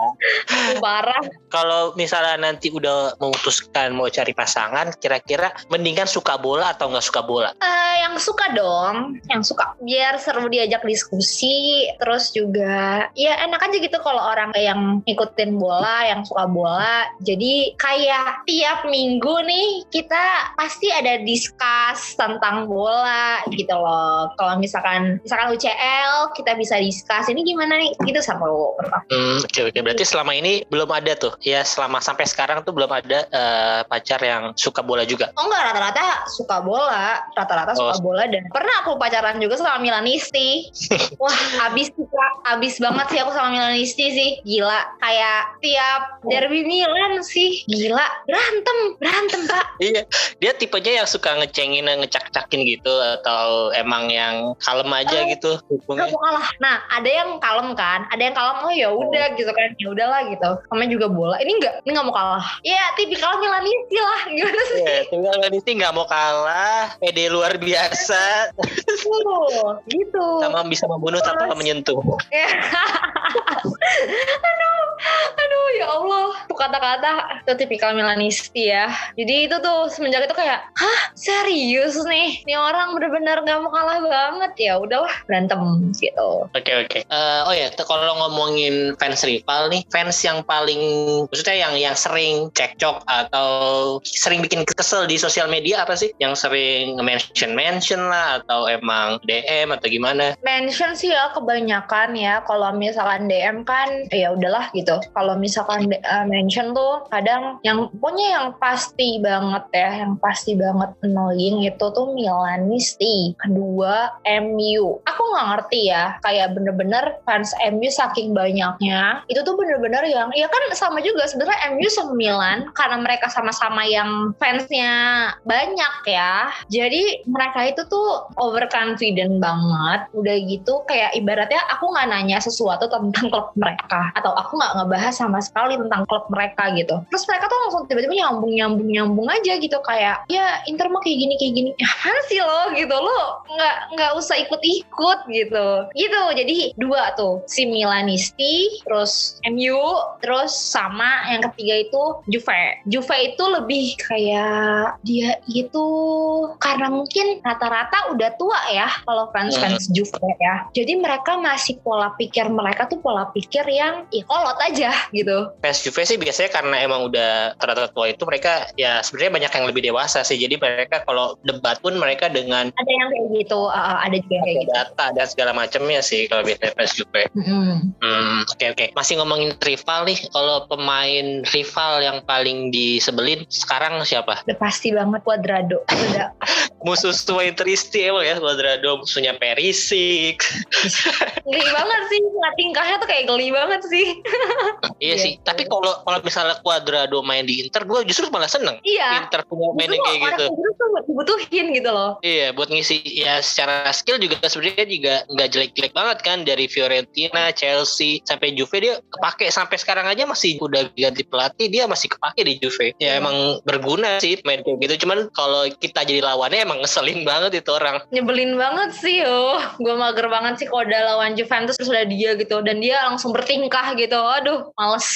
Parah. Kalau misalnya nanti udah memutuskan mau cari pasangan, kira-kira mendingan suka bola atau nggak suka bola? Eh, yang suka dong, yang suka biar seru diajak diskusi, terus juga ya enak aja gitu kalau orang yang ngikutin bola, yang suka bola. Jadi kayak tiap minggu nih kita pasti ada discuss tentang bola gitu loh. Kalau misalkan misalkan UCL kita bisa discuss ini gimana nih itu seru Hmm, oke oke. Berarti selama ini belum ada tuh. Ya selama sampai sekarang tuh belum ada eh, pacar yang suka bola juga. oh enggak rata-rata suka bola rata-rata suka Oh. bola dan pernah aku pacaran juga sama Milanisti wah abis sih, Kak. abis banget sih aku sama Milanisti sih gila kayak tiap derby Milan sih gila berantem berantem pak Iya. Dia tipenya yang suka ngecengin, ngecak-cakin gitu atau emang yang kalem aja Eh, gitu mau kalah. Nah, ada yang kalem kan, ada yang kalem oh ya udah gitu kan, ya udahlah gitu. Namanya juga bola. Ini enggak, ini nggak mau kalah. Iya, tipikal Milanisti lah. Gimana sih? Iya, tinggal Lanisti nggak mau kalah, pede luar biasa, gitu. sama bisa membunuh tanpa menyentuh. Aduh, aduh ya Allah. Tuh kata-kata itu tipikal Milanisti ya. Jadi itu tuh semenjak itu kayak, hah serius nih? Ini orang bener-bener gak mau kalah banget ya. Udahlah berantem gitu. Oke oke. Eh, oh ya, kalau ngomongin fans rival nih, fans yang paling maksudnya yang yang sering cekcok atau sering bikin kesel di sosial media apa sih? Yang sering mention mention lah atau emang DM atau gimana? mention sih ya kebanyakan ya kalau misalkan DM kan ya udahlah gitu. Kalau misalkan eh, mention tuh kadang yang pokoknya yang pasti banget ya yang pasti banget annoying itu tuh Milanisti kedua MU aku nggak ngerti ya kayak bener-bener fans MU saking banyaknya itu tuh bener-bener yang ya kan sama juga sebenarnya MU sama Milan karena mereka sama-sama yang fansnya banyak ya. Jadi mereka itu tuh overconfident banget. Udah gitu kayak ibaratnya aku nggak nanya sesuatu tentang klub mereka. Atau aku nggak ngebahas sama sekali tentang klub mereka gitu. Terus mereka tuh langsung tiba-tiba nyambung nyambung nyambung aja gitu. Kayak ya Inter mah kayak gini kayak gini. Ya apaan sih lo? Gitu. Lo nggak nggak usah ikut-ikut gitu. Gitu. Jadi dua tuh. Si Milanisti terus MU terus sama yang ketiga itu Juve. Juve itu lebih kayak dia itu karena mungkin rata-rata udah tua ya kalau fans fans Juve ya. Jadi mereka masih pola pikir mereka tuh pola pikir yang ya kolot aja gitu Fans Juve sih biasanya karena emang udah ternyata tua itu mereka ya sebenarnya banyak yang lebih dewasa sih. Jadi mereka kalau debat pun mereka dengan ada yang kayak gitu uh, ada juga yang kayak gitu data dan segala macamnya sih kalau biasanya fans Juve. Mm-mm. Hmm, oke oke. Masih ngomongin rival nih, kalau pemain rival yang paling disebelin sekarang siapa? udah pasti banget Cuadrado udah Musuh Suai Tristi emang ya, Cuadrado musuhnya Perisik. geli banget sih nggak tingkahnya tuh kayak geli banget sih iya Iya. sih. Tapi kalau kalau misalnya Cuadrado main di Inter, gue justru malah seneng. iya Inter punya main Justru yang kayak orang gitu. Tuh dibutuhin gitu loh Iya, buat ngisi ya secara skill juga sebenarnya juga nggak jelek-jelek banget kan dari Fiorentina, Chelsea sampai Juve dia kepake sampai sekarang aja masih udah ganti pelatih dia masih kepake di Juve. Ya Iya. emang berguna sih main kayak gitu. Cuman kalau kita jadi lawannya emang ngeselin banget itu orang. nyebelin banget sih yo gue mager banget sih kalau udah lawan Juventus terus udah dia gitu dan dia langsung bertingkah gitu. Aduh males.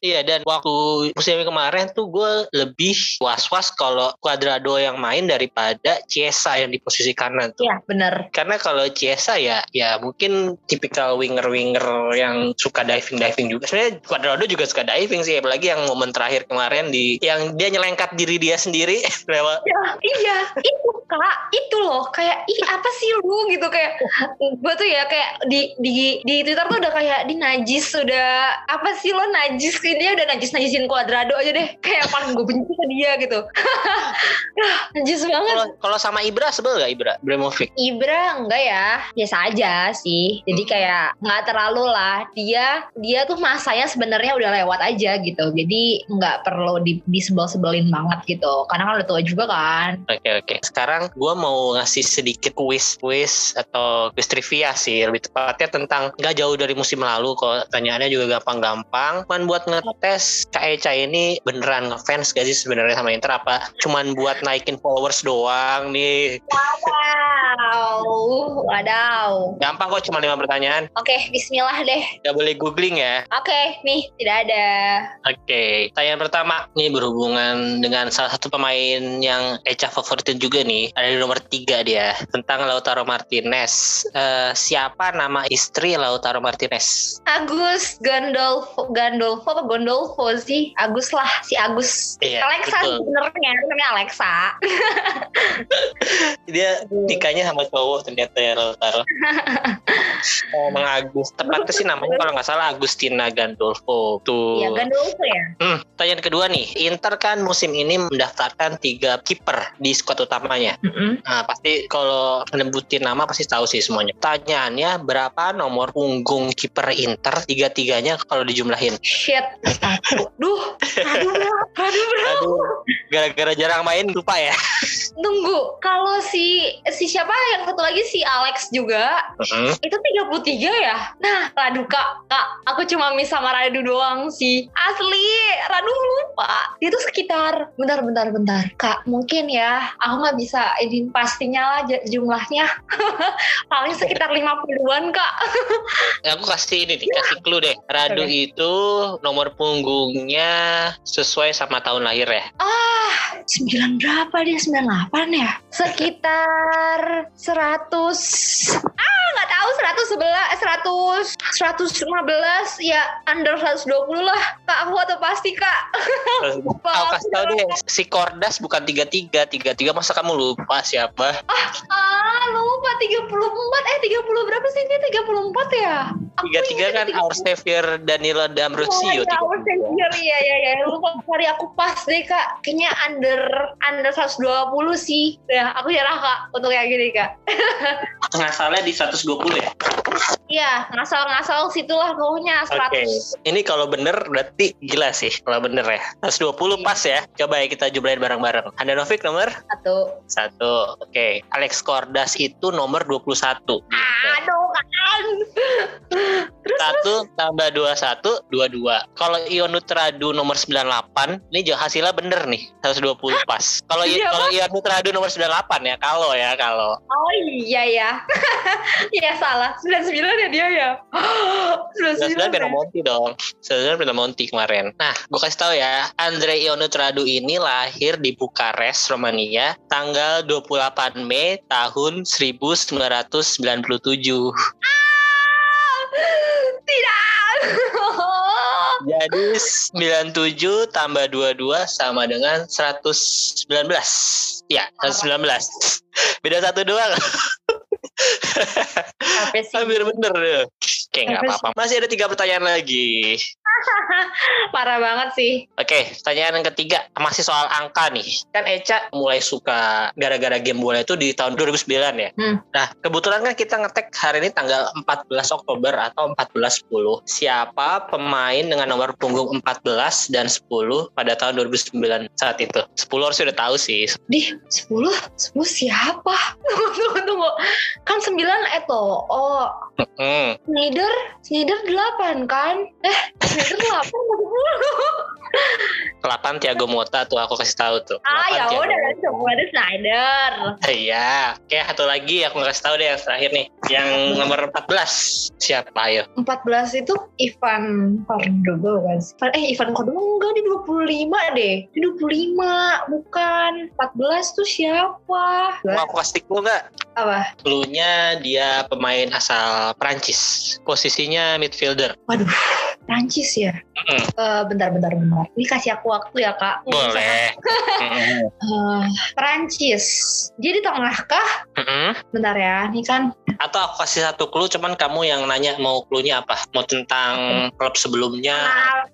Iya dan waktu musim kemarin tuh gue lebih was-was kalau Cuadrado yang main daripada Chiesa yang di posisi kanan tuh. iya bener. Karena kalau Chiesa ya ya mungkin tipikal winger-winger yang suka diving-diving juga. Sebenarnya Cuadrado juga suka diving sih, apalagi yang momen terakhir kemarin di yang dia nyelengkat diri dia sendiri. Lewat. Ya, iya itu kak. Itu loh kayak ih apa sih lu? Gitu kayak gue tuh ya kayak di di di Twitter tuh udah kayak di najis udah apa sih lo najis ini dia udah najis najisin Cuadrado aja deh. Kayak paling gue benci ke dia gitu. Najis banget. Kalau kalau sama Ibra sebel gak Ibra? Ibrahimovic. Ibra enggak ya. Biasa aja sih. Jadi kayak nggak terlalu lah. Dia dia tuh masanya sebenarnya udah lewat aja gitu. Jadi nggak perlu di, disebel-sebelin banget gitu. Karena kan udah tua juga kan. Oke oke. Sekarang gue mau ngasih sedikit kuis kuis atau kuis trivia sih. Lebih tepatnya tentang nggak jauh dari musim lalu. Kok tanyaannya juga gampang-gampang. Cuman buat ngetes Kak Eca ini beneran ngefans gak sih sebenarnya sama Inter apa? Cuman buat naikin followers doang nih. wow wadaw Gampang kok cuma lima pertanyaan. oke Bismillah deh Gak boleh googling ya. oke nih tidak ada Oke, pertanyaan pertama ini berhubungan dengan salah satu pemain yang Eca favoritin juga nih. Ada di nomor tiga dia tentang Lautaro Martinez. Eh, siapa nama istri Lautaro Martinez? Agus Gandolfo Gandolfo apa Gondolfo sih? Agus lah, si Agus. Iya, Alexa betul. sebenarnya namanya Alexa. Dia nikahnya sama cowok ternyata ya Lautaro. Emang Agus. Tepatnya sih namanya kalau nggak salah Agustina Gandolfo. Tuh. Iya Gandolfo ya. Hmm, pertanyaan kedua nih. Inter kan musim ini mendaftarkan tiga kiper di skuad utamanya. Mm-mm. Nah, pasti kalau menebutin nama pasti tahu sih semuanya. Pertanyaannya berapa nomor punggung kiper Inter tiga-tiganya kalau dijumlahin? Shit. Duh. Aduh bro. Aduh bro. Aduh, gara-gara jarang main lupa ya. Tunggu. Kalau si si siapa yang satu lagi si Alex juga Heeh. itu 33 ya? Nah, Radu kak, kak, aku cuma miss sama Radu doang sih. Asli, Radu lupa. Itu sekitar, bentar, bentar, bentar. Kak, mungkin ya, aku nggak bisa ini pastinya lah jumlahnya. Paling sekitar 50-an kak. Ya, aku kasih ini nih, kasih clue deh. Radu Oke. itu nomor punggungnya sesuai sama tahun lahir ya. Ah, 9 berapa dia? 98 ya? Sekitar 100 Ah, nggak tahu 111 100 115 ya under 120 lah. Kak, aku atau pasti, Kak. Lupa. Aku kasih tau deh, si Kordas bukan 33, 33 masa kamu lupa siapa? Ah, lupa 34. Eh, 30 berapa sih ini? 34 ya? Aku 33 ingat kan 30. Our Savior Danilo D'Ambrosio. Oh, ya, Our 33. Savior, iya, iya, iya. Lupa hari aku pas deh, Kak. Kayaknya under under 120 sih. Ya, aku nyerah, Kak, untuk yang gini, Kak. Ngasalnya di 120 ya? Iya, ngasal-ngasal situlah pokoknya 100. Oke. Ini kalau bener berarti gila sih kalau bener ya. 120 pas ya. Coba ya kita jumlahin bareng-bareng. Handanovic nomor Satu. satu. Oke. Alex Kordas itu nomor 21. Aduh, kan. Terus, Satu tambah dua satu dua dua. Kalau Ionut Radu nomor 98, ini hasilnya bener nih 120 pas. Kalau Iya, kalau Ionut Radu nomor 98 ya kalau ya kalau. oh iya ya. Iya salah. 99 ya dia ya. 99 99 ya. Pinamonti dong. 99 Pinamonti kemarin. Nah, gue kasih tahu ya, Andre Ionut Radu ini lahir di Bukares, Romania, tanggal 28 Mei tahun 1997. Tidak. Jadi 97 tambah 22 sama dengan 119. Ya, 119. Beda satu doang. Capek sih. Hampir bener deh. Oke, nggak apa-apa. Masih ada tiga pertanyaan lagi. Parah banget sih. Oke, pertanyaan yang ketiga masih soal angka nih. Kan Eca mulai suka gara-gara game bola itu di tahun 2009 ya. Hmm. Nah, kebetulan kan kita ngetek hari ini tanggal 14 Oktober atau 1410. Siapa pemain dengan nomor punggung 14 dan 10 pada tahun 2009 saat itu? 10 harus udah tahu sih. Di 10? 10 siapa? Tunggu, tunggu, tunggu. Kan 9 Eto. Oh, Hmm. Snyder, Snyder 8 kan? Eh, Snyder 8 8 Thiago Motta tuh aku kasih tahu tuh. Ah, 8 ya udah semua ada Snyder. Iya. Oke, satu lagi aku kasih tahu deh yang terakhir nih. Yang nomor 14. Siapa ayo? 14 itu Ivan Cordoba kan? Eh, Ivan Cordoba enggak di 25 deh. Di 25, bukan. 14 tuh siapa? Mau aku kasih clue nggak? Apa? Clue-nya dia pemain asal Prancis. Posisinya midfielder. Waduh, Prancis ya? Mm. Eh, bentar, bentar, bentar. Ini kasih aku waktu ya, Kak. Boleh. Mm-mm. Eh, Prancis. Jadi tengah kah? Mm-mm. Bentar ya, ini kan Atau aku kasih satu clue, cuman kamu yang nanya mau clue-nya apa? Mau tentang klub sebelumnya?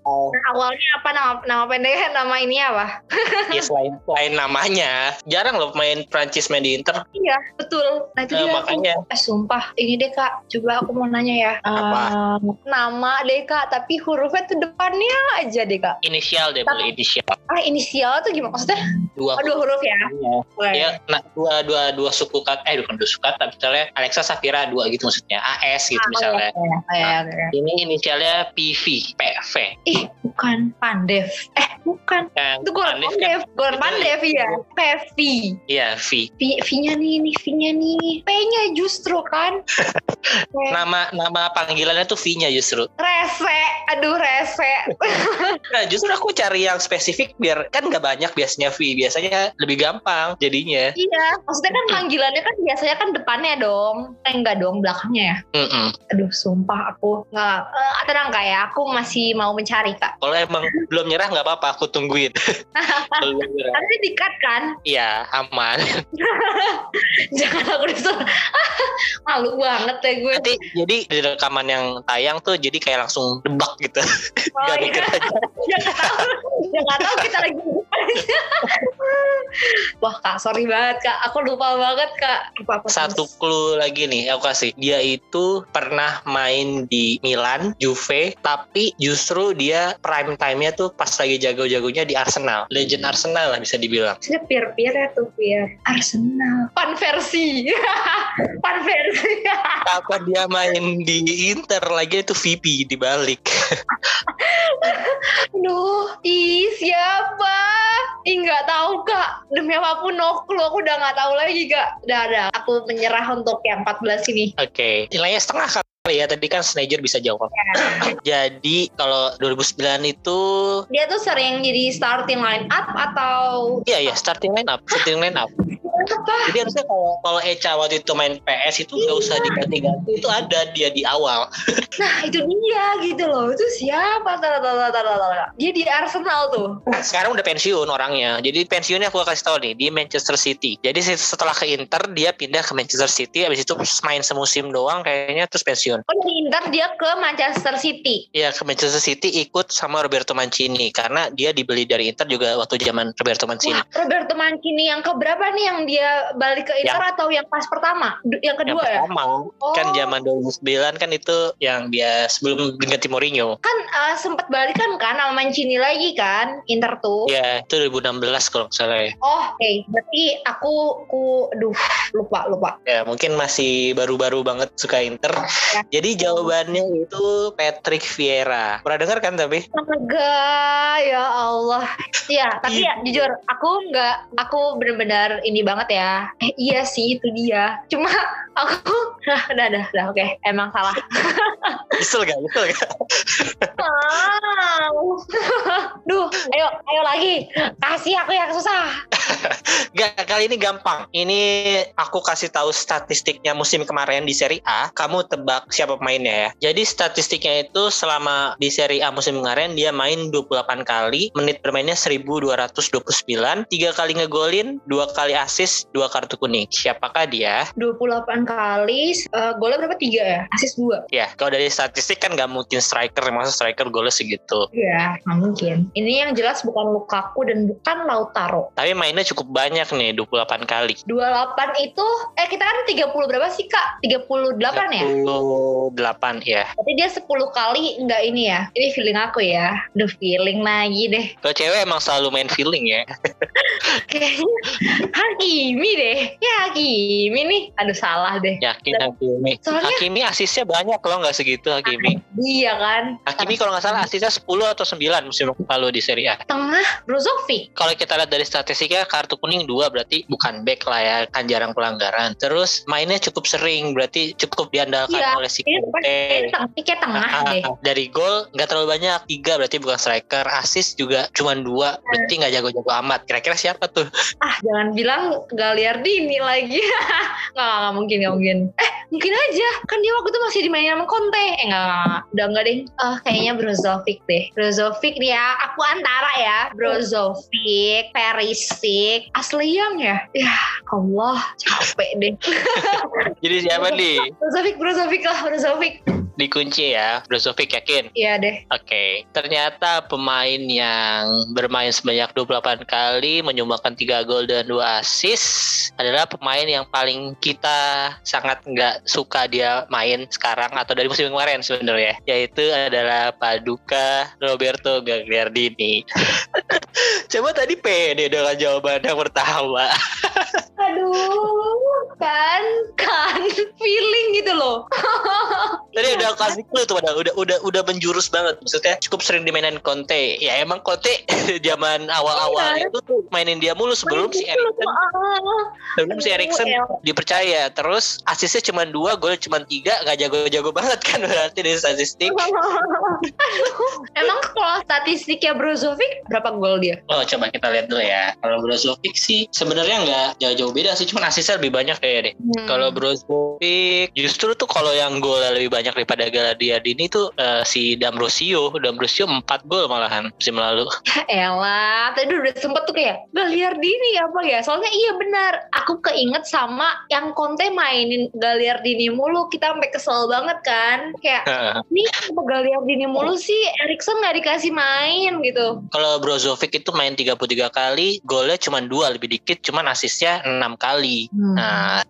Oh, awalnya apa nama nama pendeknya nama ini apa? ya selain, selain namanya. Jarang loh main Prancis main di Inter. Iya, betul. Nah, itu Eh, dia aku- makanya. Eh, sumpah, ini deh Kak. Coba aku mau nanya ya. Apa? Eh, nama deh Kak, tapi hurufnya tuh depannya aja deh Kak. Inisial deh, boleh inisial. Ah, inisial tuh gimana maksudnya? Dua Oh, dua huruf ya? Boleh. Ya, nah dua dua dua suku kata, eh bukan dua suku kata, misalnya Alexa Safira dua gitu maksudnya, AS gitu Ah, misalnya. Oh, iya, iya. Ini inisialnya PV, PV. Ih, bukan Pandev. Eh, bukan. Yang Itu Goran Pandev kan- Pandev. Ya. Pevi. Iya, V. V, V-nya nih, nih V-nya nih. P-nya justru kan. Nama nama panggilannya tuh V-nya justru. Rese. Aduh, rese. Nah, justru aku cari yang spesifik biar kan nggak banyak biasanya V. Biasanya lebih gampang jadinya. iya. Maksudnya kan panggilannya kan biasanya kan depannya dong. Eh, enggak dong, belakangnya ya. Mm-mm. Aduh, sumpah aku nggak eh, tenang kak ya. Aku masih mau mencari kak. Kalau emang belum nyerah nggak apa-apa, aku tungguin. Nanti dikat kan? Iya, aman. Jangan aku disuruh. Malu banget ya gue. Nanti jadi di rekaman yang tayang tuh jadi kayak langsung debak gitu. Oh, Gak iya. aja. Nggak tahu. Dia nggak tahu kita lagi Wah kak, sorry banget kak. Aku lupa banget kak. Lupa apa Satu clue lagi nih aku kasih. Dia itu pernah main di Milan, Juve, tapi justru dia prime time-nya tuh pas lagi jago-jagonya di Arsenal. Legend Arsenal lah bisa dibilang. Saya pir-pir ya tuh pir. Arsenal. Panversi. Panversi. Apa dia main di Inter lagi itu VP dibalik. Aduh, ih siapa? Ih nggak tahu kak. Demi apa pun no clue. Aku udah nggak tahu lagi kak. Udah ada. Aku menyerah untuk yang 14 ini. Oke, nilainya setengah kali ya. Tadi kan Sneijder bisa jawab. Jadi kalau 2009 itu Dia tuh sering jadi starting line up atau Iya ya starting line up, starting line up. Jadi harusnya kalau kalau Echa waktu itu main PS itu nggak usah diganti-ganti itu ada dia di awal. Nah itu dia gitu loh. Itu siapa? Tara, tara, tara, tara. Dia di Arsenal tuh. Nah, sekarang udah pensiun orangnya. Jadi pensiunnya aku kasih tahu nih di Manchester City. Jadi setelah ke Inter dia pindah ke Manchester City. Habis itu main semusim doang kayaknya terus pensiun. Oh dari Inter dia ke Manchester City. Iya ke Manchester City ikut sama Roberto Mancini karena dia dibeli dari Inter juga waktu zaman Roberto Mancini. Wah, Roberto Mancini yang keberapa nih yang dia balik ke Inter atau yang pas pertama? Yang Yang kedua ya? pertama Oh. kan zaman 2009 kan itu yang dia sebelum ganti Mourinho. Kan uh, sempat balikan kan sama Mancini lagi kan Inter tuh. Ya itu 2016 kalau nggak salah ya. Oh, oke. Berarti aku aku duh lupa lupa. Ya mungkin masih baru-baru banget suka Inter. Ya. Jadi jawabannya itu Patrick Vieira. Pernah dengar kan tapi? Astaga, ya Allah. Ya, tapi ya jujur aku nggak aku benar-benar ini banget ya. Eh iya sih itu dia. Cuma aku nah, udah udah udah oke emang salah. Nyesel gak? Nyesel gak? Ah. Duh, ayo ayo lagi. Kasih aku yang susah. Gak, kali ini gampang. Ini aku kasih tahu statistiknya musim kemarin di Serie A. Kamu tebak siapa pemainnya ya. Jadi statistiknya itu selama di Serie A musim kemarin dia main 28 kali, menit bermainnya 1229, tiga kali ngegolin, dua kali assist, dua kartu kuning. Siapakah dia? 28 kali eh, golnya berapa? Tiga ya? Asis dua. Ya, kalau dari statistik kan gak mungkin striker, masa striker golnya segitu. Iya, nggak mungkin. Ini yang jelas bukan Lukaku dan bukan Lautaro. Tapi mainnya cukup banyak nih, 28 kali. 28 itu, eh kita kan 30 berapa sih kak? 38 ya? 28 ya. Berarti dia 10 kali nggak ini ya? Ini feeling aku ya. Duh feeling lagi deh. Kalau cewek emang selalu main feeling ya. Kayaknya Hakimi deh. Ya Hakimi nih. Aduh salah deh. Yakin Hakimi. Soalnya- Hakimi asisnya banyak loh nggak segitu Hakimi. Dia kan. Hakimi kalau nggak salah asisnya 10 atau 9 musim lalu di Serie A. Tengah Brozovic. Kalau kita lihat dari statistiknya kartu kuning dua berarti bukan back lah ya kan jarang pelanggaran. Terus mainnya cukup sering berarti cukup diandalkan Iya, oleh si Conte. kayak tengah, ini kayak tengah Ah, deh. dari gol nggak terlalu banyak tiga berarti bukan striker assist juga cuma dua berarti nggak jago-jago amat kira-kira siapa tuh Ah jangan bilang Gagliardini lagi. nggak, nggak, nggak mungkin, nggak mungkin. Eh mungkin aja. Kan dia waktu itu masih dimainin sama Conte. Eh nggak, nggak, nggak. Udah nggak deh. Oh kayaknya Brozovic deh. Brozovic ya. Aku antara ya. Brozovic, Perisic, Asliang ya. Ya Allah capek deh. jadi siapa nih Brozovic, Brozovic lah, Brozovic. dikunci ya Brozovic yakin Iya deh. Oke, ternyata pemain yang bermain sebanyak 28 kali, menyumbangkan 3 gol dan 2 assist adalah pemain yang paling kita sangat nggak suka dia main sekarang atau dari musim kemarin sebenarnya, yaitu adalah Paduka Roberto Gagliardini. Coba tadi pede dengan jawaban yang pertama. Aduh, kan, kan, feeling gitu loh. Tadi udah kasih clue tuh, udah, udah udah udah menjurus banget. Maksudnya cukup sering dimainin Conte. Ya emang Conte zaman awal-awal Iya. itu tuh mainin dia mulu sebelum si Erikson sebelum si Erikson dipercaya. Terus asisnya cuma dua, gol cuma tiga, nggak jago-jago banget kan berarti dari statistik. Emang kalau statistiknya Brozovic berapa gol dia? Oh coba kita lihat dulu ya. Kalau Brozovic sih sebenarnya nggak jauh-jauh beda sih, cuma asisnya lebih banyak kayak deh. Hmm. Kalau Brozovic justru tuh kalau yang gol lebih banyak daripada Gagliardini itu uh, si D'Ambrosio. D'Ambrosio 4 gol malahan musim lalu. Elah, tadi udah sempet tuh kayak Gagliardini apa ya? Soalnya iya benar, aku keinget sama yang Conte mainin Gagliardini mulu, kita sampai kesel banget kan. Kayak, ini apa Gagliardini mulu sih, Erikson nggak dikasih main gitu. Kalau Brozovic itu main 33 kali, golnya cuma dua lebih dikit, cuman asisnya 6 kali. Hmm. Nah,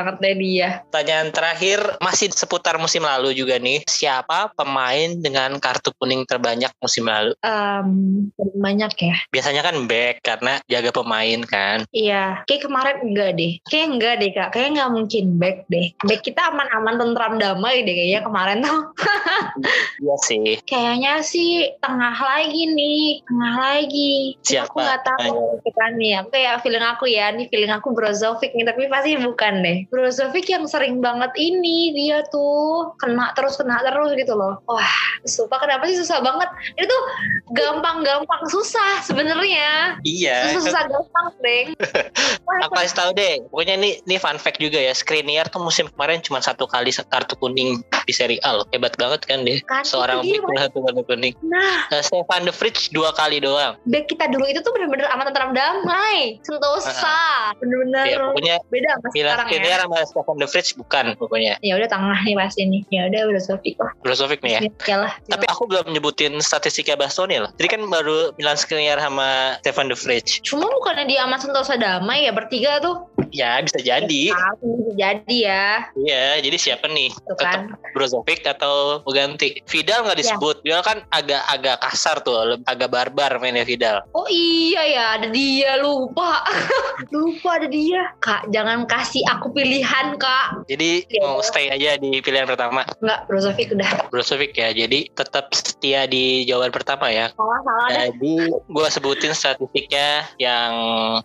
banget deh dia. Pertanyaan terakhir masih seputar musim lalu juga nih. Siapa pemain dengan kartu kuning terbanyak musim lalu? Um, banyak ya. Biasanya kan back karena jaga pemain kan. Iya. Kayak kemarin enggak deh. Kayak enggak deh kak. Kayak nggak mungkin back deh. Back kita aman-aman tentram damai deh kayaknya kemarin tuh. iya sih. Kayaknya sih tengah lagi nih. Tengah lagi. Siapa? Aku nggak tahu kan nih. Aku kayak feeling aku ya. Nih feeling aku Brozovic nih. Tapi pasti bukan deh. Brozovic yang sering banget ini dia tuh kena terus kena terus gitu loh. Wah, sumpah kenapa sih susah banget? Itu gampang-gampang susah sebenarnya. Iya. Susah-susah gampang, Deng. Aku kasih tahu deh. Pokoknya ini ini fun fact juga ya. Skriniar tuh musim kemarin cuma satu kali kartu kuning di Serie A loh. Hebat banget kan dia. Kan, Seorang big satu kartu kuning. Nah, uh, Stefan De Vrij dua kali doang. Back kita dulu itu tuh bener-bener amat tentram damai. Sentosa. Bener-bener ya, pokoknya beda mas sekarang ya. sama Stefan De Vrij bukan pokoknya. Ya udah tengah nih pasti nih. Ya udah Brozovic lah. Brozovic nih ya. Ya lah. Tapi aku belum nyebutin statistiknya Bastoni loh. Jadi kan baru Milan Skriniar sama Stefan De Vrij. Cuma bukannya dia sama Sentosa damai ya bertiga tuh. Ya bisa jadi. Ya, bisa jadi ya. Iya, jadi siapa nih? Tuh kan. Brozovic atau ganti? Vidal nggak ya. disebut. Ya. Vidal kan agak-agak kasar tuh, agak barbar mainnya Vidal. Oh iya ya, ada dia lupa. lupa ada dia. Kak, jangan kasih aku pilihan, Kak. Jadi ya, mau stay aja di pilihan pertama. Enggak, Brozovic udah. Brozovic ya. Jadi tetap setia di jawaban pertama ya. Salah, salah Jadi gue sebutin statistiknya yang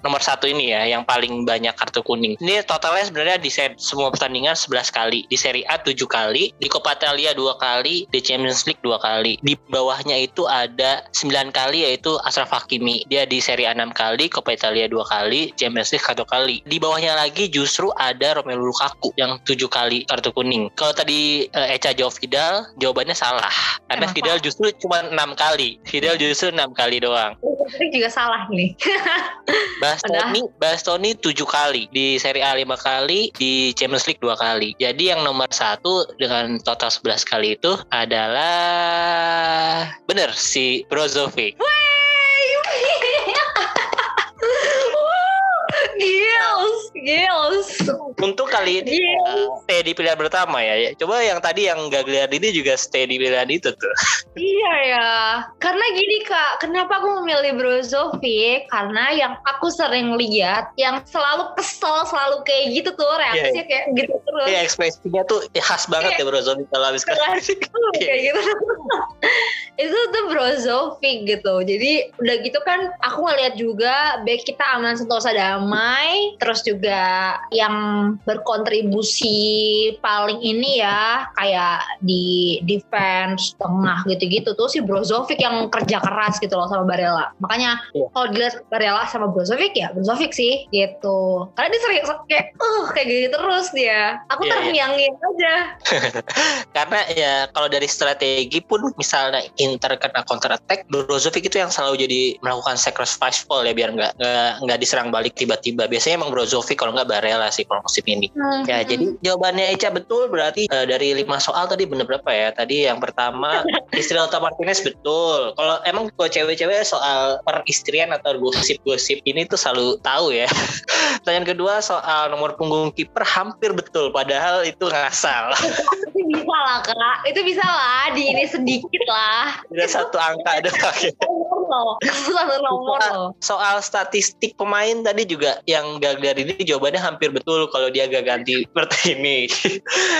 nomor satu ini ya, yang paling banyak kartu kuning. Ini totalnya sebenarnya di set semua pertandingan 11 kali, di Serie A 7 kali, di Coppa Italia 2 kali, di Champions League 2 kali. Di bawahnya itu ada 9 kali yaitu Ashraf Hakimi. Dia di Serie A 6 kali, Coppa Italia 2 kali, Champions League 1 kali. Di bawahnya lagi justru ada Romelu Lukaku yang 7 kali kartu kuning. Kalau tadi uh, Eca jawab Vidal, jawabannya salah. Karena Emang Vidal justru cuma 6 kali. Vidal justru 6 kali doang. Ini juga salah nih. Bastoni, Bastoni 7 kali di Serie A lima kali, di Champions League dua kali. Jadi yang nomor satu dengan total 11 kali itu adalah bener si Brozovic. Gils, gils. Untuk kali ini uh, stay di pilihan pertama ya. Coba yang tadi yang Gagliardini juga stay di pilihan itu tuh. Iya ya. Karena gini kak, kenapa aku memilih Brozovic? Karena yang aku sering lihat, yang selalu kesel, selalu kayak gitu tuh reaksinya yeah. kayak gitu terus. Iya ekspresinya tuh khas banget yeah. ya Brozovic kalau habis kayak gitu. itu tuh Brozovic gitu. Jadi udah gitu kan aku ngeliat juga back kita aman sentosa damai, terus juga yang berkontribusi paling ini ya kayak di defense tengah gitu-gitu tuh si Brozovic yang kerja keras gitu loh sama Barella. Makanya yeah. kalau dilihat Barella sama Brozovic ya Brozovic sih gitu. Karena dia sering kayak uh kayak gitu terus dia. Aku yeah, terngiang-ngiang yeah. aja. Karena ya kalau dari strategi pun misalnya Inter kena counter attack, Brozovic itu yang selalu jadi melakukan sacrifice ball ya biar nggak nggak diserang balik tiba-tiba. Biasanya emang Brozovic kalau nggak Barella sih kalau musim ini. Hmm. Ya, jadi jawabannya Eca betul berarti uh, dari lima soal tadi bener berapa ya? Tadi yang pertama istri Lautaro Martinez betul. Kalau emang kalau cewek-cewek soal peristrian atau gosip-gosip ini tuh selalu tahu ya. Pertanyaan kedua soal nomor punggung kiper hampir betul padahal itu ngasal. itu bisa lah kak, itu bisa lah di ini sedikit lah. Tidak satu angka doang loh. Nomor loh. Soal statistik pemain tadi juga yang gagal ini jawabannya hampir betul kalau dia gak ganti seperti ini.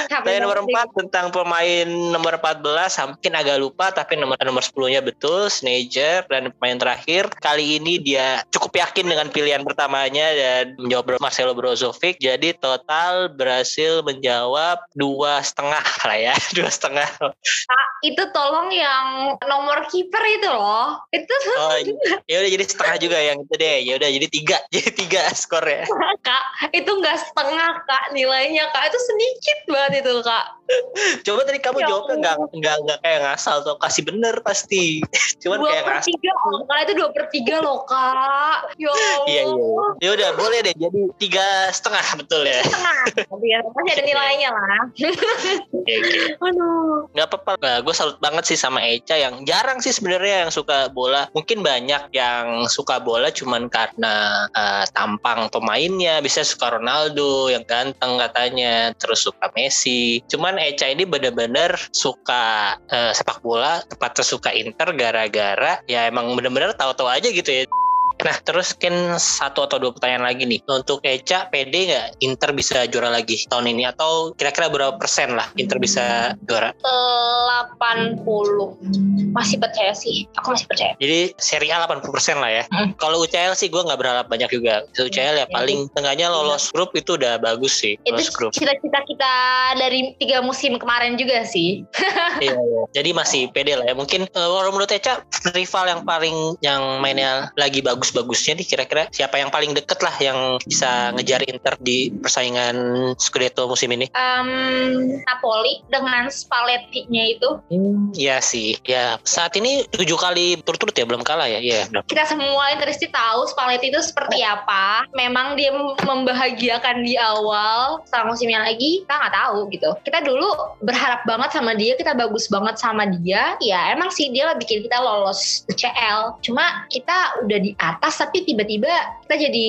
Tanya nomor 4 tentang pemain nomor 14 mungkin agak lupa tapi nomor nomor 10-nya betul Snager dan pemain terakhir kali ini dia cukup yakin dengan pilihan pertamanya dan menjawab Marcelo Brozovic jadi total berhasil menjawab dua setengah lah ya dua setengah. Nah, itu tolong yang nomor kiper itu loh itu Oh, ya udah jadi setengah juga yang itu deh. Ya udah jadi tiga, jadi tiga skornya. kak, itu nggak setengah kak nilainya kak itu sedikit banget itu kak. Coba tadi kamu Ya jawabnya nggak nggak nggak kayak ngasal tuh kasih bener pasti. Cuman Dua kayak per ngasal. tiga, kak itu dua per tiga loh kak. Ya. Iya iya. Ya udah boleh deh jadi tiga setengah betul ya. Setengah. Tapi ya, pasti ada nilainya lah. Oke oke. Aduh. Gak apa-apa. Nah, gue salut banget sih sama Eca yang jarang sih sebenarnya yang suka bola. Mungkin banyak yang suka bola cuman karena eh, tampang pemainnya. Bisa suka Ronaldo yang ganteng katanya. Terus suka Messi. Cuman Eca ini bener-bener suka eh, sepak bola. Tepatnya suka Inter gara-gara ya emang bener-bener tahu-tahu aja gitu ya. Nah, terus kan satu atau dua pertanyaan lagi nih. Untuk Eca, pede nggak Inter bisa juara lagi tahun ini? Atau kira-kira berapa persen lah Inter bisa juara? 80 masih percaya sih aku masih percaya Jadi seri A 80% lah ya. Hmm. Kalau UCL sih gue nggak berharap banyak juga. UCL ya Hmm. paling tengahnya lolos grup itu udah bagus sih. itu grup. cita-cita kita dari tiga musim kemarin juga sih iya, iya. Jadi masih pede lah ya. Mungkin eh, kalau menurut Eca rival yang paling yang mainnya lagi bagus-bagusnya nih kira-kira siapa yang paling deket lah yang bisa ngejar Inter di persaingan Scudetto musim ini? Em, Napoli dengan Spalletti-nya itu Iya sih. Ya saat ini tujuh kali turut-turut ya belum kalah ya. Iya. benar. kita semua Interisti tahu Spalletti itu seperti apa memang dia membahagiakan di awal setelah musimnya lagi kita nggak tahu gitu kita dulu berharap banget sama dia kita bagus banget sama dia ya emang sih dia lah bikin kita lolos UCL cuma kita udah di atas tapi tiba-tiba kita jadi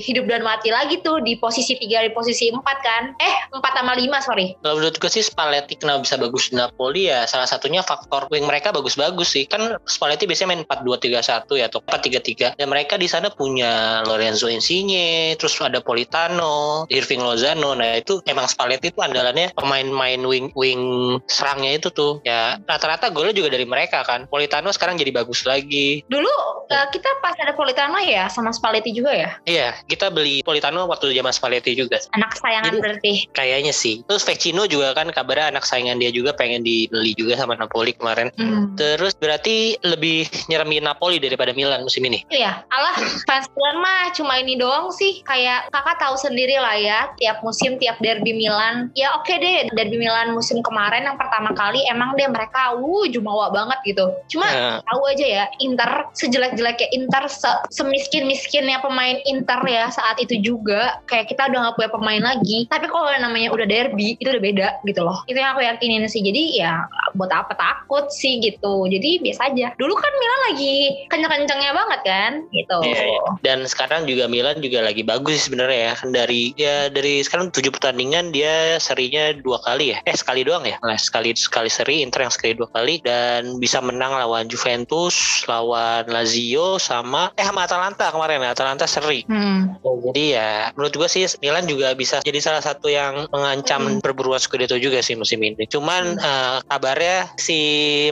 hidup dan mati lagi tuh di posisi tiga di posisi empat kan eh empat sama lima sorry Kalau menurut gue sih Spalletti kenapa bisa bagus di Napoli ya salah satunya faktor wing mereka bagus-bagus sih. Kan Spalletti biasanya main 4-2-3-1 ya atau 4-3-3. Dan mereka di sana punya Lorenzo Insigne, terus ada Politano, Irving Lozano. Nah itu emang Spalletti itu andalannya pemain-main wing wing serangnya itu tuh. Ya rata-rata golnya juga dari mereka kan. Politano sekarang jadi bagus lagi. dulu eh, kita pas ada Politano ya sama Spalletti juga ya Iya, kita beli Politano waktu zaman Spalletti juga. anak kesayangan Jadi- berarti Kayaknya sih. Terus Vecino juga kan kabarnya anak saingan dia juga pengen dibeli juga sama Napoli kemarin. Hmm. Terus berarti lebih nyeremin Napoli daripada Milan musim ini. Iya, alah fans Milan mah cuma ini doang sih. Kayak kakak tahu sendiri lah ya, tiap musim tiap derby Milan. Ya oke deh, derby Milan musim kemarin yang pertama kali emang deh mereka wuh jumawa banget gitu. Cuma Nah, tahu aja ya, Inter sejelek-jeleknya Inter, se- semiskin-miskinnya pemain Inter ya saat itu juga. Kayak kita udah gak punya pemain lagi. Tapi kalau namanya udah derby, itu udah beda gitu loh. Itu yang aku yakinin sih. Jadi ya buat apa takut sih gitu. Jadi biasa aja. Dulu kan Milan lagi kenceng-kencengnya banget kan gitu. Iya, iya. Dan sekarang juga Milan juga lagi bagus sebenarnya ya. Kan Dari ya dari sekarang tujuh pertandingan dia serinya dua kali ya. Eh sekali doang ya. Nah, sekali sekali seri Inter yang sekali dua kali dan bisa menang lawan Juventus, lawan Lazio sama eh sama Atalanta kemarin. Atalanta seri. Hmm. Ya, jadi ya menurut gue sih Milan juga bisa jadi salah satu yang mengancam Hmm. perburuan Scudetto juga sih musim ini. Cuman eh, kabarnya si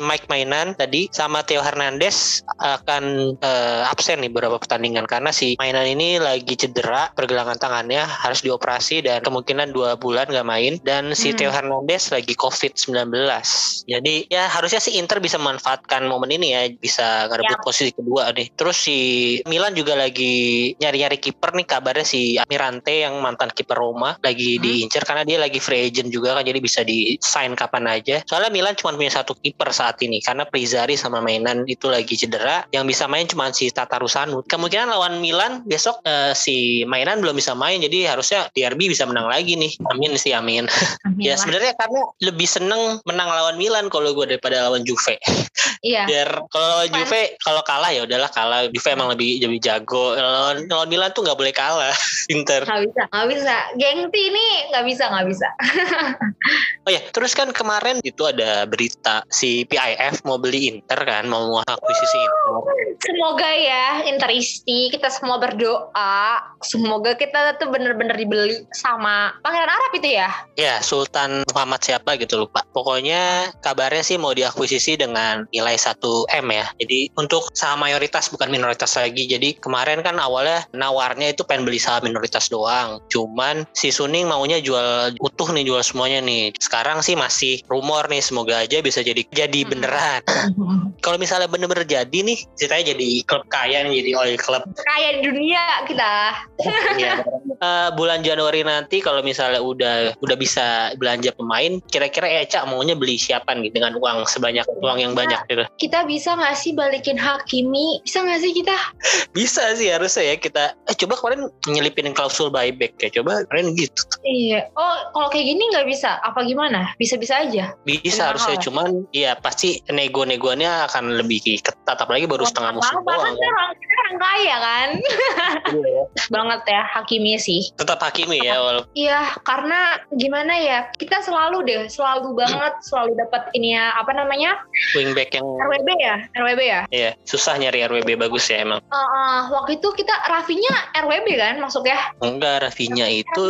Mike Mainan tadi sama Theo Hernandez akan eh, absen nih beberapa pertandingan karena si Mainan ini lagi cedera pergelangan tangannya harus dioperasi dan kemungkinan dua bulan nggak main dan si Hmm. Theo Hernandez lagi COVID-19. Jadi ya harusnya si Inter bisa memanfaatkan momen ini ya bisa ngerebut posisi kedua nih. Terus si Milan juga lagi nyari-nyari kiper nih kabarnya si Amirante yang mantan kiper Roma lagi Hmm. diincar karena dia lagi free agent juga kan jadi bisa di sign kapan aja. Soalnya Milan cuma punya satu kiper saat ini karena Prizari sama Mainan itu lagi cedera. Yang bisa main cuma si Tata Rusanu. Kemungkinan lawan Milan besok eh, si Mainan belum bisa main jadi harusnya DRB bisa menang lagi nih. Amin sih amin. Amin ya sebenarnya karena lebih seneng menang lawan Milan kalau gue daripada lawan Juve. Iya. Biar kalau lawan. Juve kalau kalah ya udahlah kalah. Juve emang lebih lebih jago. Lawan, lawan Milan tuh nggak boleh kalah. Inter. Nggak bisa, nggak bisa. Gengti ini nggak bisa, nggak bisa. Oh ya, terus kan kemarin itu ada berita si PIF mau beli Inter kan, mau akuisisi Inter. Semoga ya Interisti kita semua berdoa. Semoga kita tuh bener-bener dibeli sama Pangeran Arab itu ya. Ya, Sultan Muhammad siapa gitu lupa. Pokoknya kabarnya sih mau diakuisisi dengan nilai 1 M ya. Jadi untuk saham mayoritas bukan minoritas lagi. Jadi kemarin kan awalnya nawarnya itu pengen beli saham minoritas doang. Cuman si Suning maunya jual utuh nih, jual semuanya nih. Sekarang sih masih rumor nih semoga aja bisa jadi jadi beneran. Kalau misalnya bener-bener jadi nih, ceritanya jadi klub kaya nih, jadi oil club. Kaya di dunia kita. Iya. Eh, bulan Januari nanti kalau misalnya udah udah bisa belanja pemain, kira-kira Eca maunya beli siapa nih dengan uang sebanyak uang yang banyak gitu? Kita bisa nggak sih balikin Hakimi? Bisa nggak sih kita? Bisa sih harusnya ya kita. Eh coba kemarin nyelipin klausul buyback ya. Coba kemarin gitu. Iya. Oh, kalau kayak gini nggak bisa? Apa gimana? Bisa-bisa aja. Bisa harusnya ya? cuman ya pasti nego-negonya akan lebih ketat apalagi baru setengah musim doang. kita orang, orang kaya kan. Banget ya Hakimi sih. Tetap Hakimi ya walaupun Iya, karena gimana ya? Kita selalu deh, selalu banget, selalu dapat ini ya, apa namanya? wingback yang RWB ya? RWB ya? ya susah nyari RWB bagus ya emang. Uh, uh, waktu itu kita Rafinya RWB kan masuknya? Enggak, Rafinya itu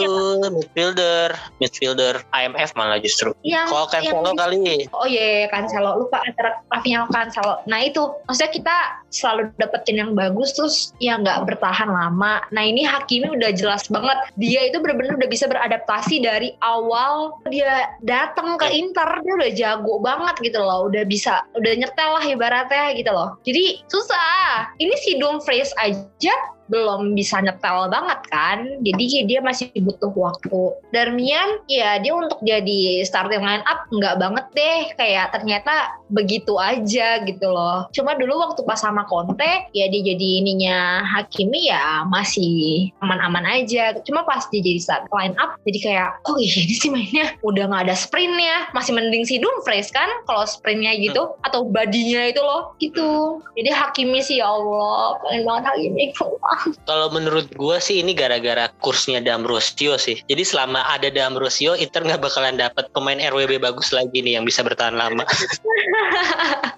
midfielder, midfielder IMF malah justru. Yang Kalau Cancelo yang- kali Oh iya, yeah, Cancelo. Lupa antara Rafinha sama Cancelo. Nah itu, maksudnya kita selalu dapetin yang bagus terus ya nggak bertahan lama. Nah ini Hakimi udah jelas banget. Dia itu bener-bener udah bisa beradaptasi dari awal dia datang ke Inter. Dia udah jago banget gitu loh. Udah bisa, udah nyetel lah ibaratnya gitu loh. Jadi susah. Ini si Dumfries aja belum bisa nyetel banget kan. Jadi dia masih butuh waktu. Darmian ya dia untuk jadi starting line up nggak banget deh. Kayak ternyata begitu aja gitu loh. Cuma dulu waktu pas sama Conte ya dia jadi ininya Hakimi ya masih aman-aman aja. Cuma pas dia jadi start line up jadi kayak oh ini sih mainnya udah nggak ada sprintnya. Masih mending si Dumfries kan kalau sprintnya gitu atau badinya itu loh. Gitu. Jadi Hakimi sih ya Allah pengen banget Hakimi keluar Kalau menurut gua sih ini gara-gara kursnya Damrosio sih. Jadi selama ada Damrosio, Inter nggak bakalan dapat pemain RWB bagus lagi nih yang bisa bertahan lama.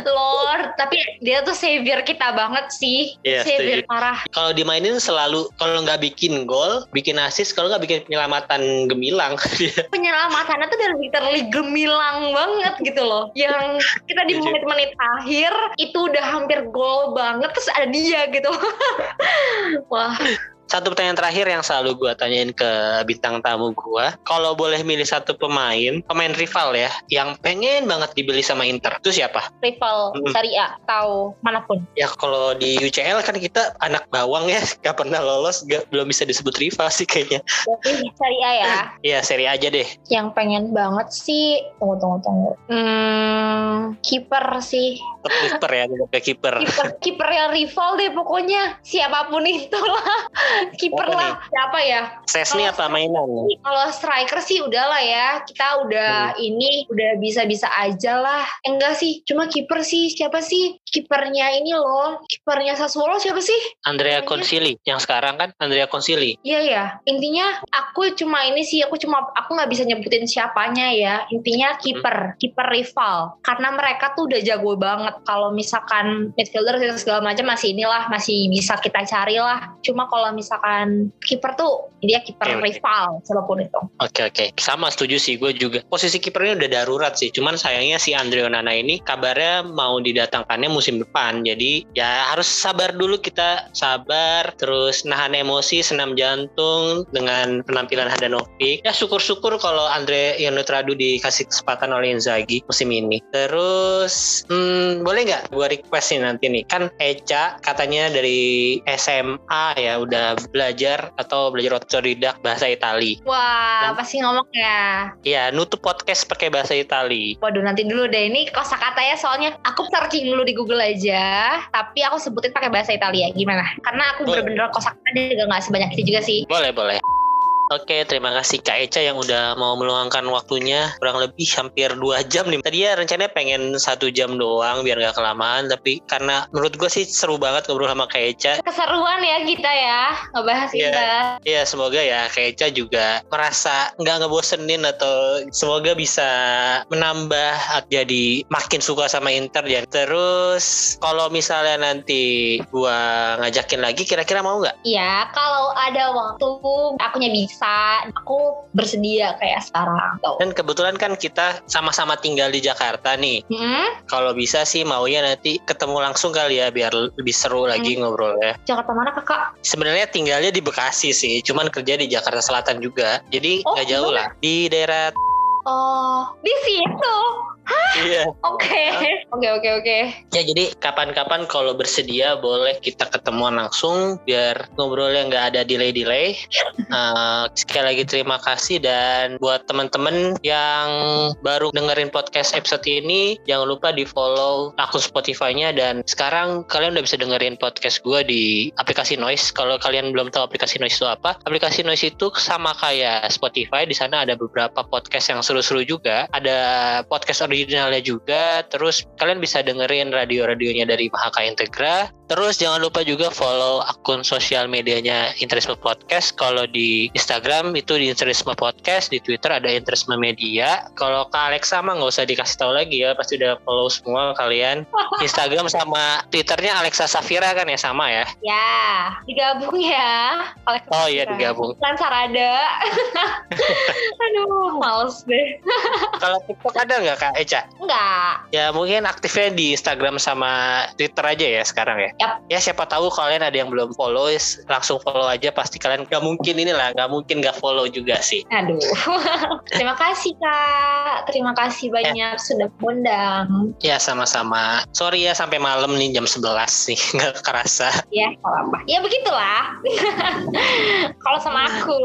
Lord, tapi dia tuh savior kita banget sih. Iya, savior setuju. parah. Kalau dimainin selalu kalau nggak bikin gol, bikin assist, kalau nggak bikin penyelamatan gemilang. Penyelamatannya tuh dari literally gemilang banget gitu loh. Yang kita di Setuju. menit-menit akhir itu udah hampir gol banget terus ada dia gitu. Wah, Satu pertanyaan terakhir yang selalu gua tanyain ke bintang tamu gua, kalau boleh milih satu pemain, pemain rival ya, yang pengen banget dibeli sama Inter, itu siapa? rival Mm. Serie A atau mana pun. Ya kalau di UCL kan kita anak bawang ya, gak pernah lolos, gak, belum bisa disebut rival sih kayaknya. Berarti Serie A ya. Ya seri aja deh. Yang pengen banget sih, tunggu tunggu tunggu. Hmm, kiper sih. Tetap kiper ya, tetap kiper. kiper kipernya rival deh pokoknya siapa pun itu lah kiper lah siapa ya Sesni apa mainan? kalau striker sih udahlah ya kita udah ini udah bisa bisa aja lah enggak sih cuma kiper sih siapa sih kipernya ini loh kipernya Sassuolo siapa sih Andrea? Consili, yang sekarang kan Andrea Consili. Iya ya, intinya aku cuma ini sih, aku cuma aku nggak bisa nyebutin siapanya ya. Intinya kiper, kiper rival. Karena mereka tuh udah jago banget. Kalau misalkan midfielder segala macam masih inilah, masih bisa kita cari lah. Cuma kalau misalkan kiper tuh dia kiper oke. rival, siapa pun itu. Oke oke, sama setuju sih gue juga. Posisi kipernya udah darurat sih, cuman sayangnya si Andrea Nana ini kabarnya mau didatangkannya musim depan. Jadi ya harus sabar dulu kita sabar, terus nahan emosi, senam jantung dengan penampilan Handanovic. Ya syukur-syukur kalau Andre Ionetradu dikasih kesempatan oleh Inzaghi musim ini. Terus hmm, boleh nggak gue request nih nanti nih kan Eca katanya dari SMA ya udah belajar atau belajar otodidak bahasa Itali. Wah, Dan- pasti ngomong ya. Ya, nutup podcast pakai bahasa Itali. Waduh, nanti dulu deh. Ini kosakatanya soalnya aku searching dulu di Google aja. Tapi aku sebutin pakai bahasa Italia. Gimana? Karena aku bener-bener kosakata juga nggak sebanyak itu juga sih. Boleh, boleh. Oke, terima kasih Kak Eca yang udah mau meluangkan waktunya kurang lebih hampir dua jam nih. Tadi ya rencananya pengen satu jam doang biar nggak kelamaan, tapi karena menurut gue sih seru banget ngobrol sama Kak Eca. keseruan ya kita ya ngebahas Iya. kita. Ya semoga ya Kak Eca juga merasa nggak ngebosenin atau semoga bisa menambah jadi makin suka sama Inter ya. Terus kalau misalnya nanti gua ngajakin lagi, kira-kira mau nggak? Iya, kalau ada waktu akunya bisa, aku bersedia kayak sekarang. Tuh. Dan kebetulan kan kita sama-sama tinggal di Jakarta nih. Hmm, Kalau bisa sih maunya nanti ketemu langsung kali ya biar lebih seru lagi ngobrolnya. Jakarta mana kakak? Sebenarnya tinggalnya di Bekasi sih, cuman kerja di Jakarta Selatan juga. Jadi Oh, nggak jauh gimana? lah. Di daerah Oh, di situ. Iya. Oke. Oke, oke, oke. Ya jadi kapan-kapan kalau bersedia boleh kita ketemuan langsung biar ngobrolnya nggak ada delay-delay. Uh, sekali lagi terima kasih dan buat teman-teman yang baru dengerin podcast episode ini jangan lupa di follow akun Spotify-nya dan sekarang kalian udah bisa dengerin podcast gue di aplikasi Noise. Kalau kalian belum tahu aplikasi Noise itu apa, aplikasi Noise itu sama kayak Spotify. Di sana ada beberapa podcast yang seru-seru juga. Ada podcast originalnya juga. Terus kalian bisa dengerin radio-radionya dari Mahaka Integra. Terus jangan lupa juga follow akun sosial medianya Interisme Podcast. Kalau di Instagram itu di Interisme Podcast, di Twitter ada Interisme Media. Kalau ke Alexa mah nggak usah dikasih tahu lagi ya, pasti udah follow semua kalian. Instagram sama Twitternya Alexa Safira kan ya sama ya? Ya, digabung ya. Alexa Oh iya digabung. Lansarada. Aduh, males deh. Kalau TikTok ada nggak Kak Eca? Enggak. Ya mungkin aktifnya di Instagram sama Twitter aja ya sekarang ya. Yap. Ya siapa tahu kalian ada yang belum follow, langsung follow aja. Pasti kalian nggak mungkin inilah, nggak mungkin nggak follow juga sih. Aduh. Terima kasih Kak. Terima kasih banyak sudah mengundang. Ya sama-sama. Sorry ya sampai malam nih jam 11 nih nggak kerasa. Ya, apa. Ya begitulah. kalau sama aku.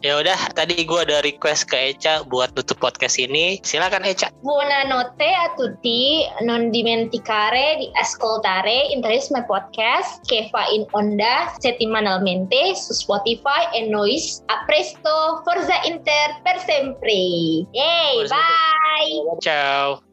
Ya udah, tadi gua ada request ke Eca buat tutup podcast ini. Silakan Eca. Buonanotte a tutti, non dimenticare di ascoltare Interisme Podcast che fa in onda settimanalmente su Spotify e Noise. A presto, Forza Inter per sempre. Yay, Forza bye! Ciao.